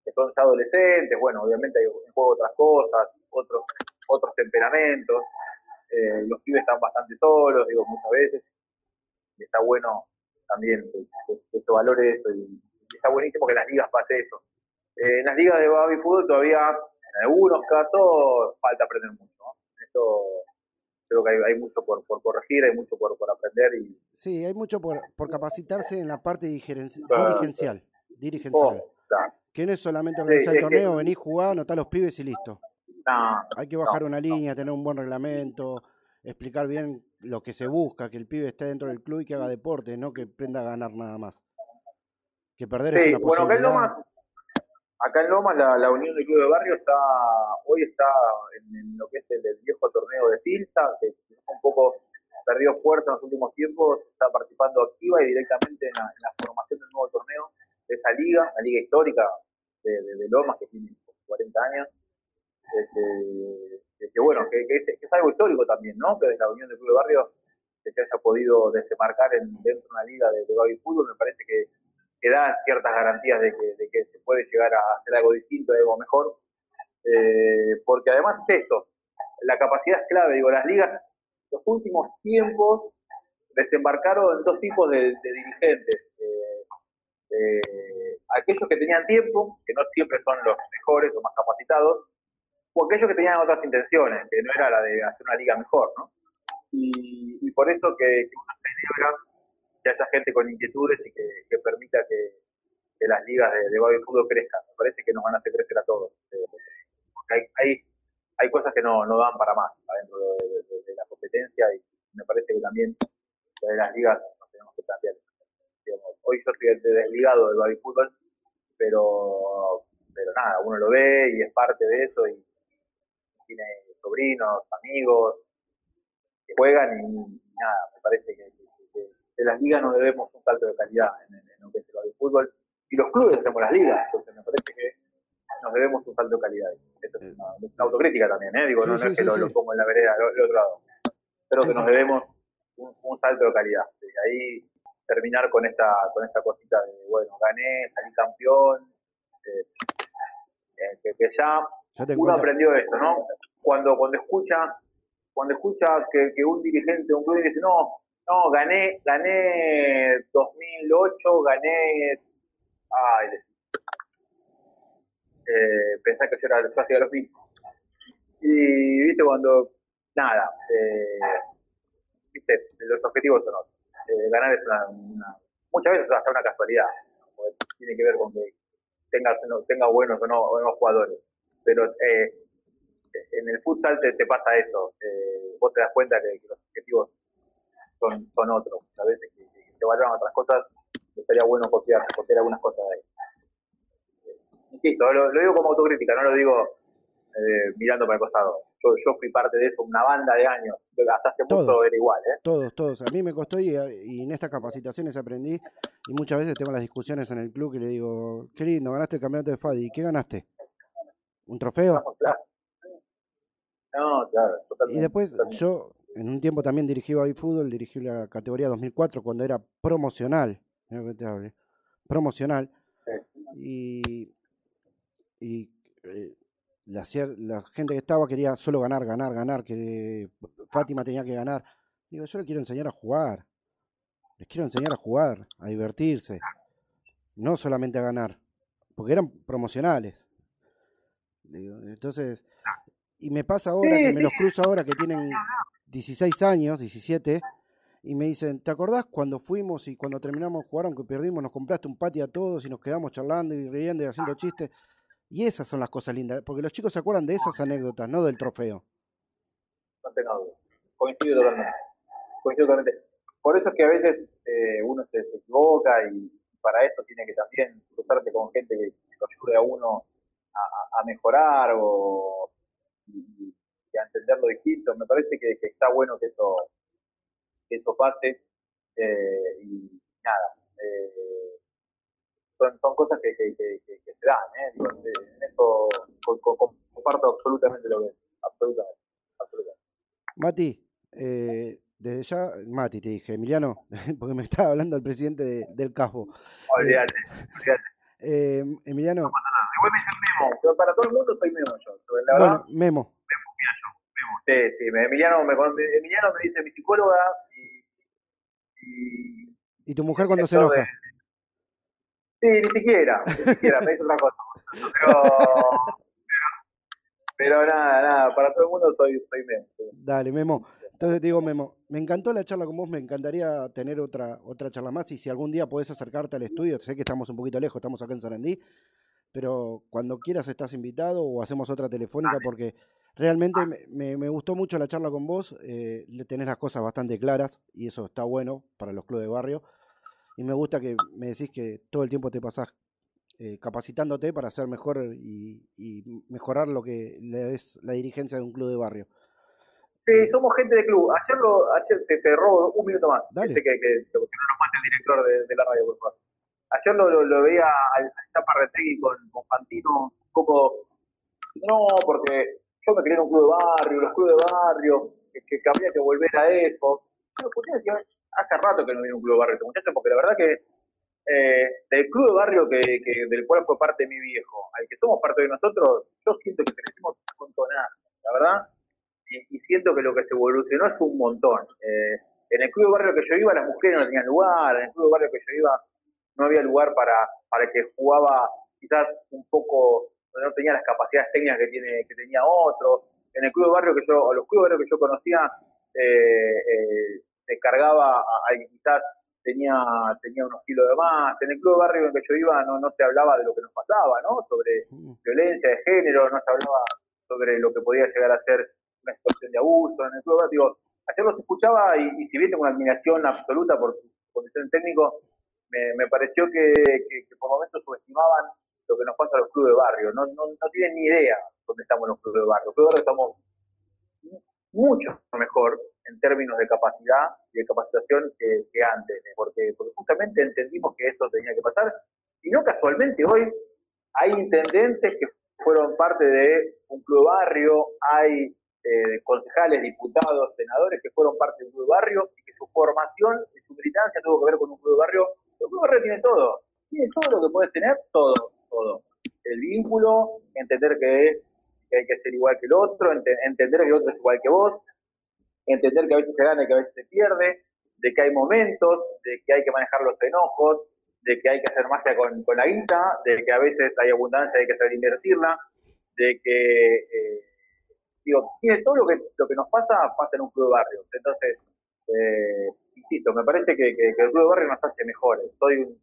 que son adolescentes, bueno, obviamente hay en juego otras cosas, otros, otros temperamentos, eh, los pibes están bastante solos, digo, muchas veces, y está bueno también que, que- que se valore eso, y, y está buenísimo que en las ligas pase eso. Eh, en las ligas de baby fútbol todavía, en algunos casos, falta aprender mucho, ¿no? Eso creo que hay, hay mucho por, por corregir, hay mucho por, por aprender y Sí, hay mucho por, por capacitarse en la parte Claro. dirigencial. dirigencial. Oh, claro. Que no es solamente Sí, organizar el es que- torneo, venís, jugar, anotar los pibes y listo. No, Hay que bajar no, una no. línea, tener un buen reglamento, explicar bien lo que se busca, que el pibe esté dentro del club y que haga deporte, no que prenda a ganar nada más. Que perder es Sí, una bueno, acá en posibilidad. Lomas, acá en Lomas la, la Unión del Club de Barrio está, hoy está en, en lo que es el, el viejo torneo de Filsa, que un poco perdió fuerza en los últimos tiempos, está participando activa y directamente en la, en la formación del nuevo torneo de esa liga, la liga histórica de, de- de Lomas, que tiene 40 años. Este, que, que bueno, que, que es, que algo histórico también, ¿no? Que desde la Unión del Club de Barrio que se haya podido desembarcar en, dentro de una liga de, de baby fútbol, me parece que, que da ciertas garantías de que, de que se puede llegar a hacer algo distinto, algo mejor, Eh, porque además es esto, la capacidad es clave, digo, las ligas, los últimos tiempos desembarcaron en dos tipos de, de dirigentes, eh, eh, aquellos que tenían tiempo, que no siempre son los mejores o más capacitados, o aquellos que tenían otras intenciones, que no era la de hacer una liga mejor, ¿no? Y, por eso que, que uno celebra que haya gente con inquietudes y que, permita que, las ligas de, de fútbol crezcan. Me parece que nos van a hacer crecer a todos. Eh, hay, hay, hay cosas que no, no dan para más adentro de, de- de la competencia y me parece que también de las ligas nos tenemos que plantear. Digamos, hoy yo estoy desligado del baby fútbol, pero pero nada, uno lo ve y es parte de eso y tiene sobrinos, amigos que juegan y, y nada, me parece que, que- que de las ligas nos debemos un salto de calidad en, en- en lo que es el fútbol y los clubes hacemos las ligas, entonces me parece que nos debemos un salto de calidad. Esto es una, una autocrítica también, ¿eh? Digo, no, no sí, es que sí, lo, sí. lo pongo en la vereda, lo, el otro lado. Creo que nos debemos un, un salto de calidad. Y ahí terminar con esta con esta cosita de, bueno, gané, salí campeón, eh, eh, que, que ya Yo te uno cuento. aprendió esto, ¿no? Cuando cuando escucha cuando escucha que, que un dirigente de un club dice, no, no, gané, gané 2008, gané, ay, eh, pensá que yo, era, yo hacía lo mismo. Y, viste, cuando, nada, eh, viste, los objetivos son otros. Eh, ganar es una, una- muchas veces hasta una casualidad, tiene que ver con que tengas, no, tenga buenos o no, buenos jugadores. Pero eh, en el futsal te, te pasa eso. Eh, vos te das cuenta que, que los objetivos son, son otros. A veces que, que te valoran otras cosas, estaría bueno copiar, copiar algunas cosas de ahí. Eh, Insisto, lo, lo digo como autocrítica, no lo digo eh, mirando para el costado. Yo, yo fui parte de eso una banda de años. Hasta hace mucho Todos. era igual, ¿eh? Todos, todos. A mí me costó y, y en estas capacitaciones aprendí y muchas veces tengo las discusiones en el club y le digo, qué lindo, ganaste el campeonato de FADI. ¿Y qué ganaste? ¿Un trofeo? Claro. No, claro, totalmente. Y después totalmente. yo en un tiempo también dirigí Baby Fútbol, dirigí la categoría 2004 cuando era promocional. Que te hable, Promocional. Y, y eh, la, la gente que estaba quería solo ganar, ganar, ganar, que Fátima tenía que ganar. Digo, yo le quiero enseñar a jugar. Les quiero enseñar a jugar, a divertirse. No solamente a ganar. Porque eran promocionales. Digo, entonces, y me pasa ahora Sí, que me los cruzo ahora que tienen 16 años, 17, y me dicen, ¿te acordás cuando fuimos y cuando terminamos de jugar, aunque perdimos, nos compraste un patio a todos y nos quedamos charlando y riendo y haciendo chistes? Y esas son las cosas lindas, porque los chicos se acuerdan de esas anécdotas, no del trofeo. no tenga duda. Coincido totalmente. Coincido totalmente. Por eso es que a veces eh, uno se, se equivoca y para eso tiene que también cruzarte con gente que, que lo ayude a uno a, mejorar o y, y- a entender lo distinto. Me parece que, que está bueno que eso, que eso pase eh, y nada. eh, son, son cosas que, que, que, que- que se dan, ¿eh? Digo, en co- comparto absolutamente lo que absolutamente, absolutamente. Mati, eh, desde ya, Mati te dije, Emiliano, porque me estaba hablando el presidente de- del CASBO. Olvídate, olvídate. Eh, Emiliano, Igual me dicen Memo, pero para todo el mundo soy Memo yo. La verdad, bueno, Memo, sí, sí, Emiliano, me, Emiliano me dice mi psicóloga y, y ¿y tu mujer cuando se de- enoja? sí, ni siquiera, ni siquiera, me dice otra cosa. Pero, pero nada, nada, para todo el mundo soy, soy Memo. sí. Dale, Memo. Entonces te digo, Memo, me encantó la charla con vos, me encantaría tener otra, otra charla más y si algún día podés acercarte al estudio, sé que estamos un poquito lejos, estamos acá en Sarandí, pero cuando quieras estás invitado o hacemos otra telefónica porque realmente me, me- me gustó mucho la charla con vos, eh, le tenés las cosas bastante claras y eso está bueno para los clubes de barrio y me gusta que me decís que todo el tiempo te pasás eh, capacitándote para ser mejor y, y mejorar lo que es la dirigencia de un club de barrio. Sí, somos gente de club. Ayer, lo, ayer te, te robo un minuto más. Dale. Este que, que, que no nos mate el director de, de la radio, por favor. Ayer lo, lo, lo veía al al Chapa Retegui con, con Fantino un poco. No, porque yo me quería en un club de barrio, los clubes de barrio, que, que, que habría que volver a eso. Pero, hace rato que no viene un club de barrio este muchacho, porque la verdad que eh, del club de barrio que, que, del cual fue parte mi viejo, al que somos parte de nosotros, yo siento que crecimos con tonada, la verdad y, y siento que lo que se evolucionó es un montón. Eh, en el club de barrio que yo iba, las mujeres no tenían lugar, en el club de barrio que yo iba, no había lugar para, para que jugaba quizás un poco, no tenía las capacidades técnicas que tiene que tenía otro. En el club de barrio que yo, o los clubes de barrio que yo conocía, eh, eh, se cargaba a alguien quizás tenía, tenía unos kilos de más. En el club de barrio en que yo iba no, no se hablaba de lo que nos pasaba, ¿no? Sobre Mm. violencia de género, no se hablaba sobre lo que podía llegar a ser una situación de abuso en el club. Digo, ayer los escuchaba y, y si bien tengo una admiración absoluta por su condición técnico, me, me pareció que, por momentos subestimaban lo que nos pasa a los clubes de barrio. No, no, no tienen ni idea dónde estamos los clubes de barrio. Los clubes de barrio estamos mucho mejor en términos de capacidad y de capacitación que, antes, ¿eh? porque, porque justamente entendimos que esto tenía que pasar y no casualmente hoy hay intendentes que fueron parte de un club de barrio, hay eh, concejales, diputados, senadores que fueron parte de un club de barrio y que su formación y su militancia tuvo que ver con un club de barrio. El club de barrio tiene todo, tiene todo lo que puedes tener, todo, todo. El vínculo, entender que, hay que ser igual que el otro, ente- entender que el otro es igual que vos, entender que a veces se gana y que a veces se pierde, de que hay momentos, de que hay que manejar los enojos, de que hay que hacer magia con, con la guita, de que a veces hay abundancia y hay que saber invertirla, de que, eh, digo, tiene todo lo que, lo que nos pasa, pasa en un club de barrio. Entonces, eh, insisto, me parece que, que- el club de barrio nos hace mejores. Soy un,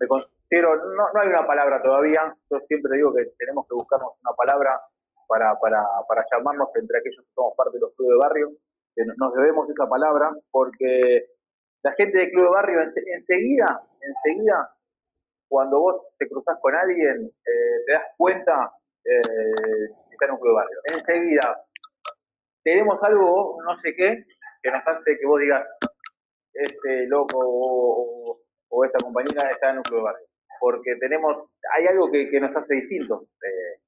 me considero, no, no hay una palabra todavía, yo siempre digo que tenemos que buscarnos una palabra para, para, para llamarnos entre aquellos que somos parte de los clubes de barrio, que no- nos debemos esa palabra, porque la gente del club de barrio ense- enseguida, enseguida, cuando vos te cruzás con alguien, eh, te das cuenta eh, en un club de barrio. Enseguida, tenemos algo, no sé qué, que nos hace que vos digas, este loco o, esta compañera está en un club de barrio. Porque tenemos, hay algo que, nos hace distintos eh,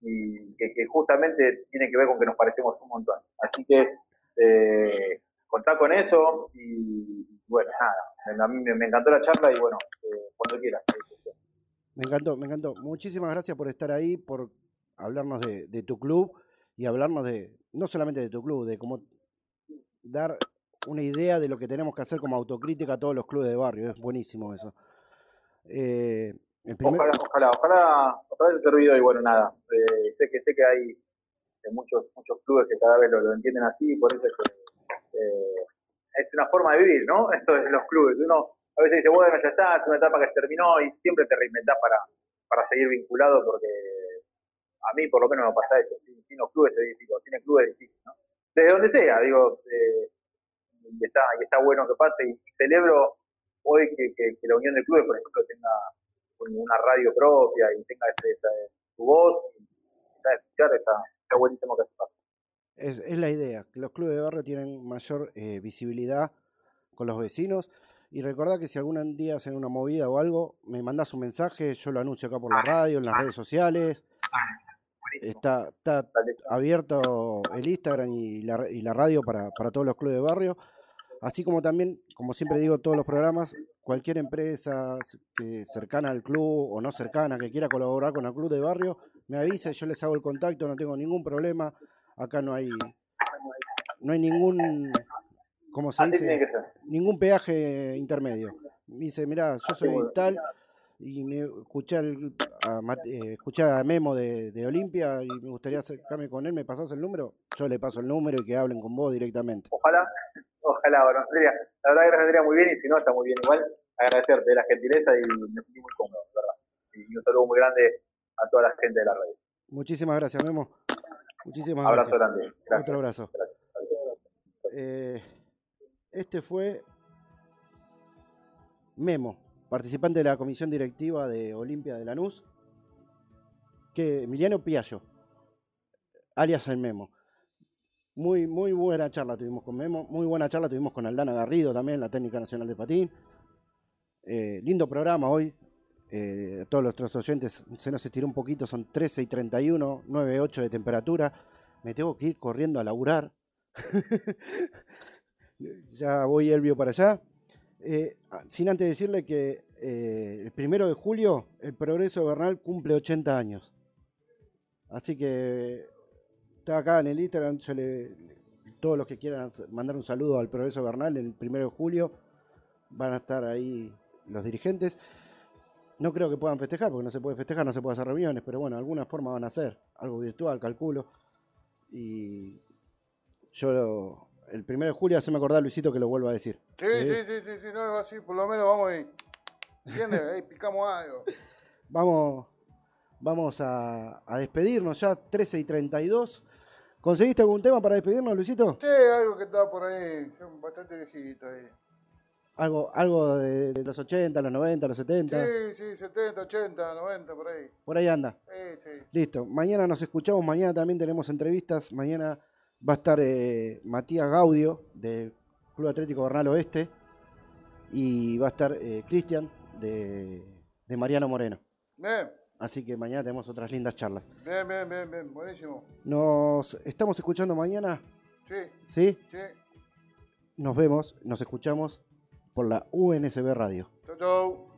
y que, justamente tiene que ver con que nos parecemos un montón. Así que eh, con eso y bueno, nada, a mí me, me encantó la charla y bueno, eh, cuando quieras. Me encantó, me encantó. Muchísimas gracias por estar ahí, por hablarnos de, de tu club y hablarnos de, no solamente de tu club, de cómo dar una idea de lo que tenemos que hacer como autocrítica a todos los clubes de barrio. Es buenísimo eso. Eh, el Ojalá, ojalá, ojalá, ojalá haya servido y bueno, nada, eh, sé que sé que hay eh, muchos muchos clubes que cada vez lo, entienden así y por eso es eh, es una forma de vivir, ¿no? Esto es los clubes. Uno a veces dice, bueno, ya está, es una etapa que se terminó y siempre te reinventás para, para seguir vinculado porque a mí por lo menos me pasa eso. Sin, sin los clubes es difícil, sin el club es difícil, ¿no? Desde donde sea, digo, eh, y, está, y está bueno que pase y celebro hoy que, que, que la unión de clubes, por ejemplo, tenga un- una radio propia y tenga ese- su voz y está escuchar, está, está buenísimo que se pase. Es, es la idea, que los clubes de barrio tienen mayor eh, visibilidad con los vecinos. Y recordá que si algún día hacen una movida o algo, me mandás un mensaje, yo lo anuncio acá por la radio, en las redes sociales. Está, está abierto el Instagram y la, y la radio para, para todos los clubes de barrio. Así como también, como siempre digo, todos los programas, cualquier empresa que cercana al club o no cercana que quiera colaborar con el club de barrio, me avisa y yo les hago el contacto, no tengo ningún problema. Acá no hay no hay ningún como se Así dice ningún peaje intermedio. Me dice, mira, yo soy tal y me escuché, al- a, Mate- eh, escuché a Memo de, de Olimpia y me gustaría acercarme con él, ¿me pasás el número? Yo le paso el número y que hablen con vos directamente. Ojalá, ojalá, bueno, Andrea, la verdad que nos vendría muy bien y si no, está muy bien igual. Agradecerte la gentileza y me sentí muy cómodo, verdad. Y un saludo muy grande a toda la gente de la radio. Muchísimas gracias, Memo. Muchísimas Abrazo gracias. grande. Gracias. Otro abrazo. Eh, este fue Memo, participante de la comisión directiva de Olimpia de Lanús, que Emiliano Piallo, alias el Memo. Muy, muy buena charla tuvimos con Memo, muy buena charla tuvimos con Aldana Garrido también, la técnica nacional de patín. Eh, lindo programa hoy. Eh, a todos nuestros oyentes se nos estiró un poquito, son 13 y 31, 9 8 de temperatura. Me tengo que ir corriendo a laburar. ya voy Elvio para allá. Eh, ah, sin antes decirle que eh, el primero de julio el Progreso Bernal cumple 80 años. Así que está acá en el Instagram. todos los que quieran mandar un saludo al Progreso Bernal el primero de julio van a estar ahí los dirigentes. No creo que puedan festejar, porque no se puede festejar, no se puede hacer reuniones, pero bueno, de alguna forma van a hacer, algo virtual, calculo. Y yo, el primero de julio, haceme acordar, Luisito, que lo vuelva a decir. Sí, sí, sí, sí, sí, no, así, por lo menos vamos y, ¿entiendes? Ahí picamos algo. Vamos, vamos a, despedirnos ya, 13 y 32. ¿Conseguiste algún tema para despedirnos, Luisito? Sí, algo que estaba por ahí, bastante viejito ahí. Algo, algo de, los 80, los 90, los 70. Sí, sí, 70, 80, 90, por ahí. Por ahí anda. Sí, sí. Listo. Mañana nos escuchamos. Mañana también tenemos entrevistas. Mañana va a estar eh, Matías Gaudio del Club Atlético Bernal Oeste y va a estar eh, Cristian de, de, Mariano Moreno. Bien. Así que mañana tenemos otras lindas charlas. Bien, bien, bien, bien, buenísimo. Nos estamos escuchando mañana. Sí. ¿Sí? Sí. Nos vemos, nos escuchamos por la UNSB Radio. Chau, chau.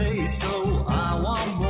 say so. I want more.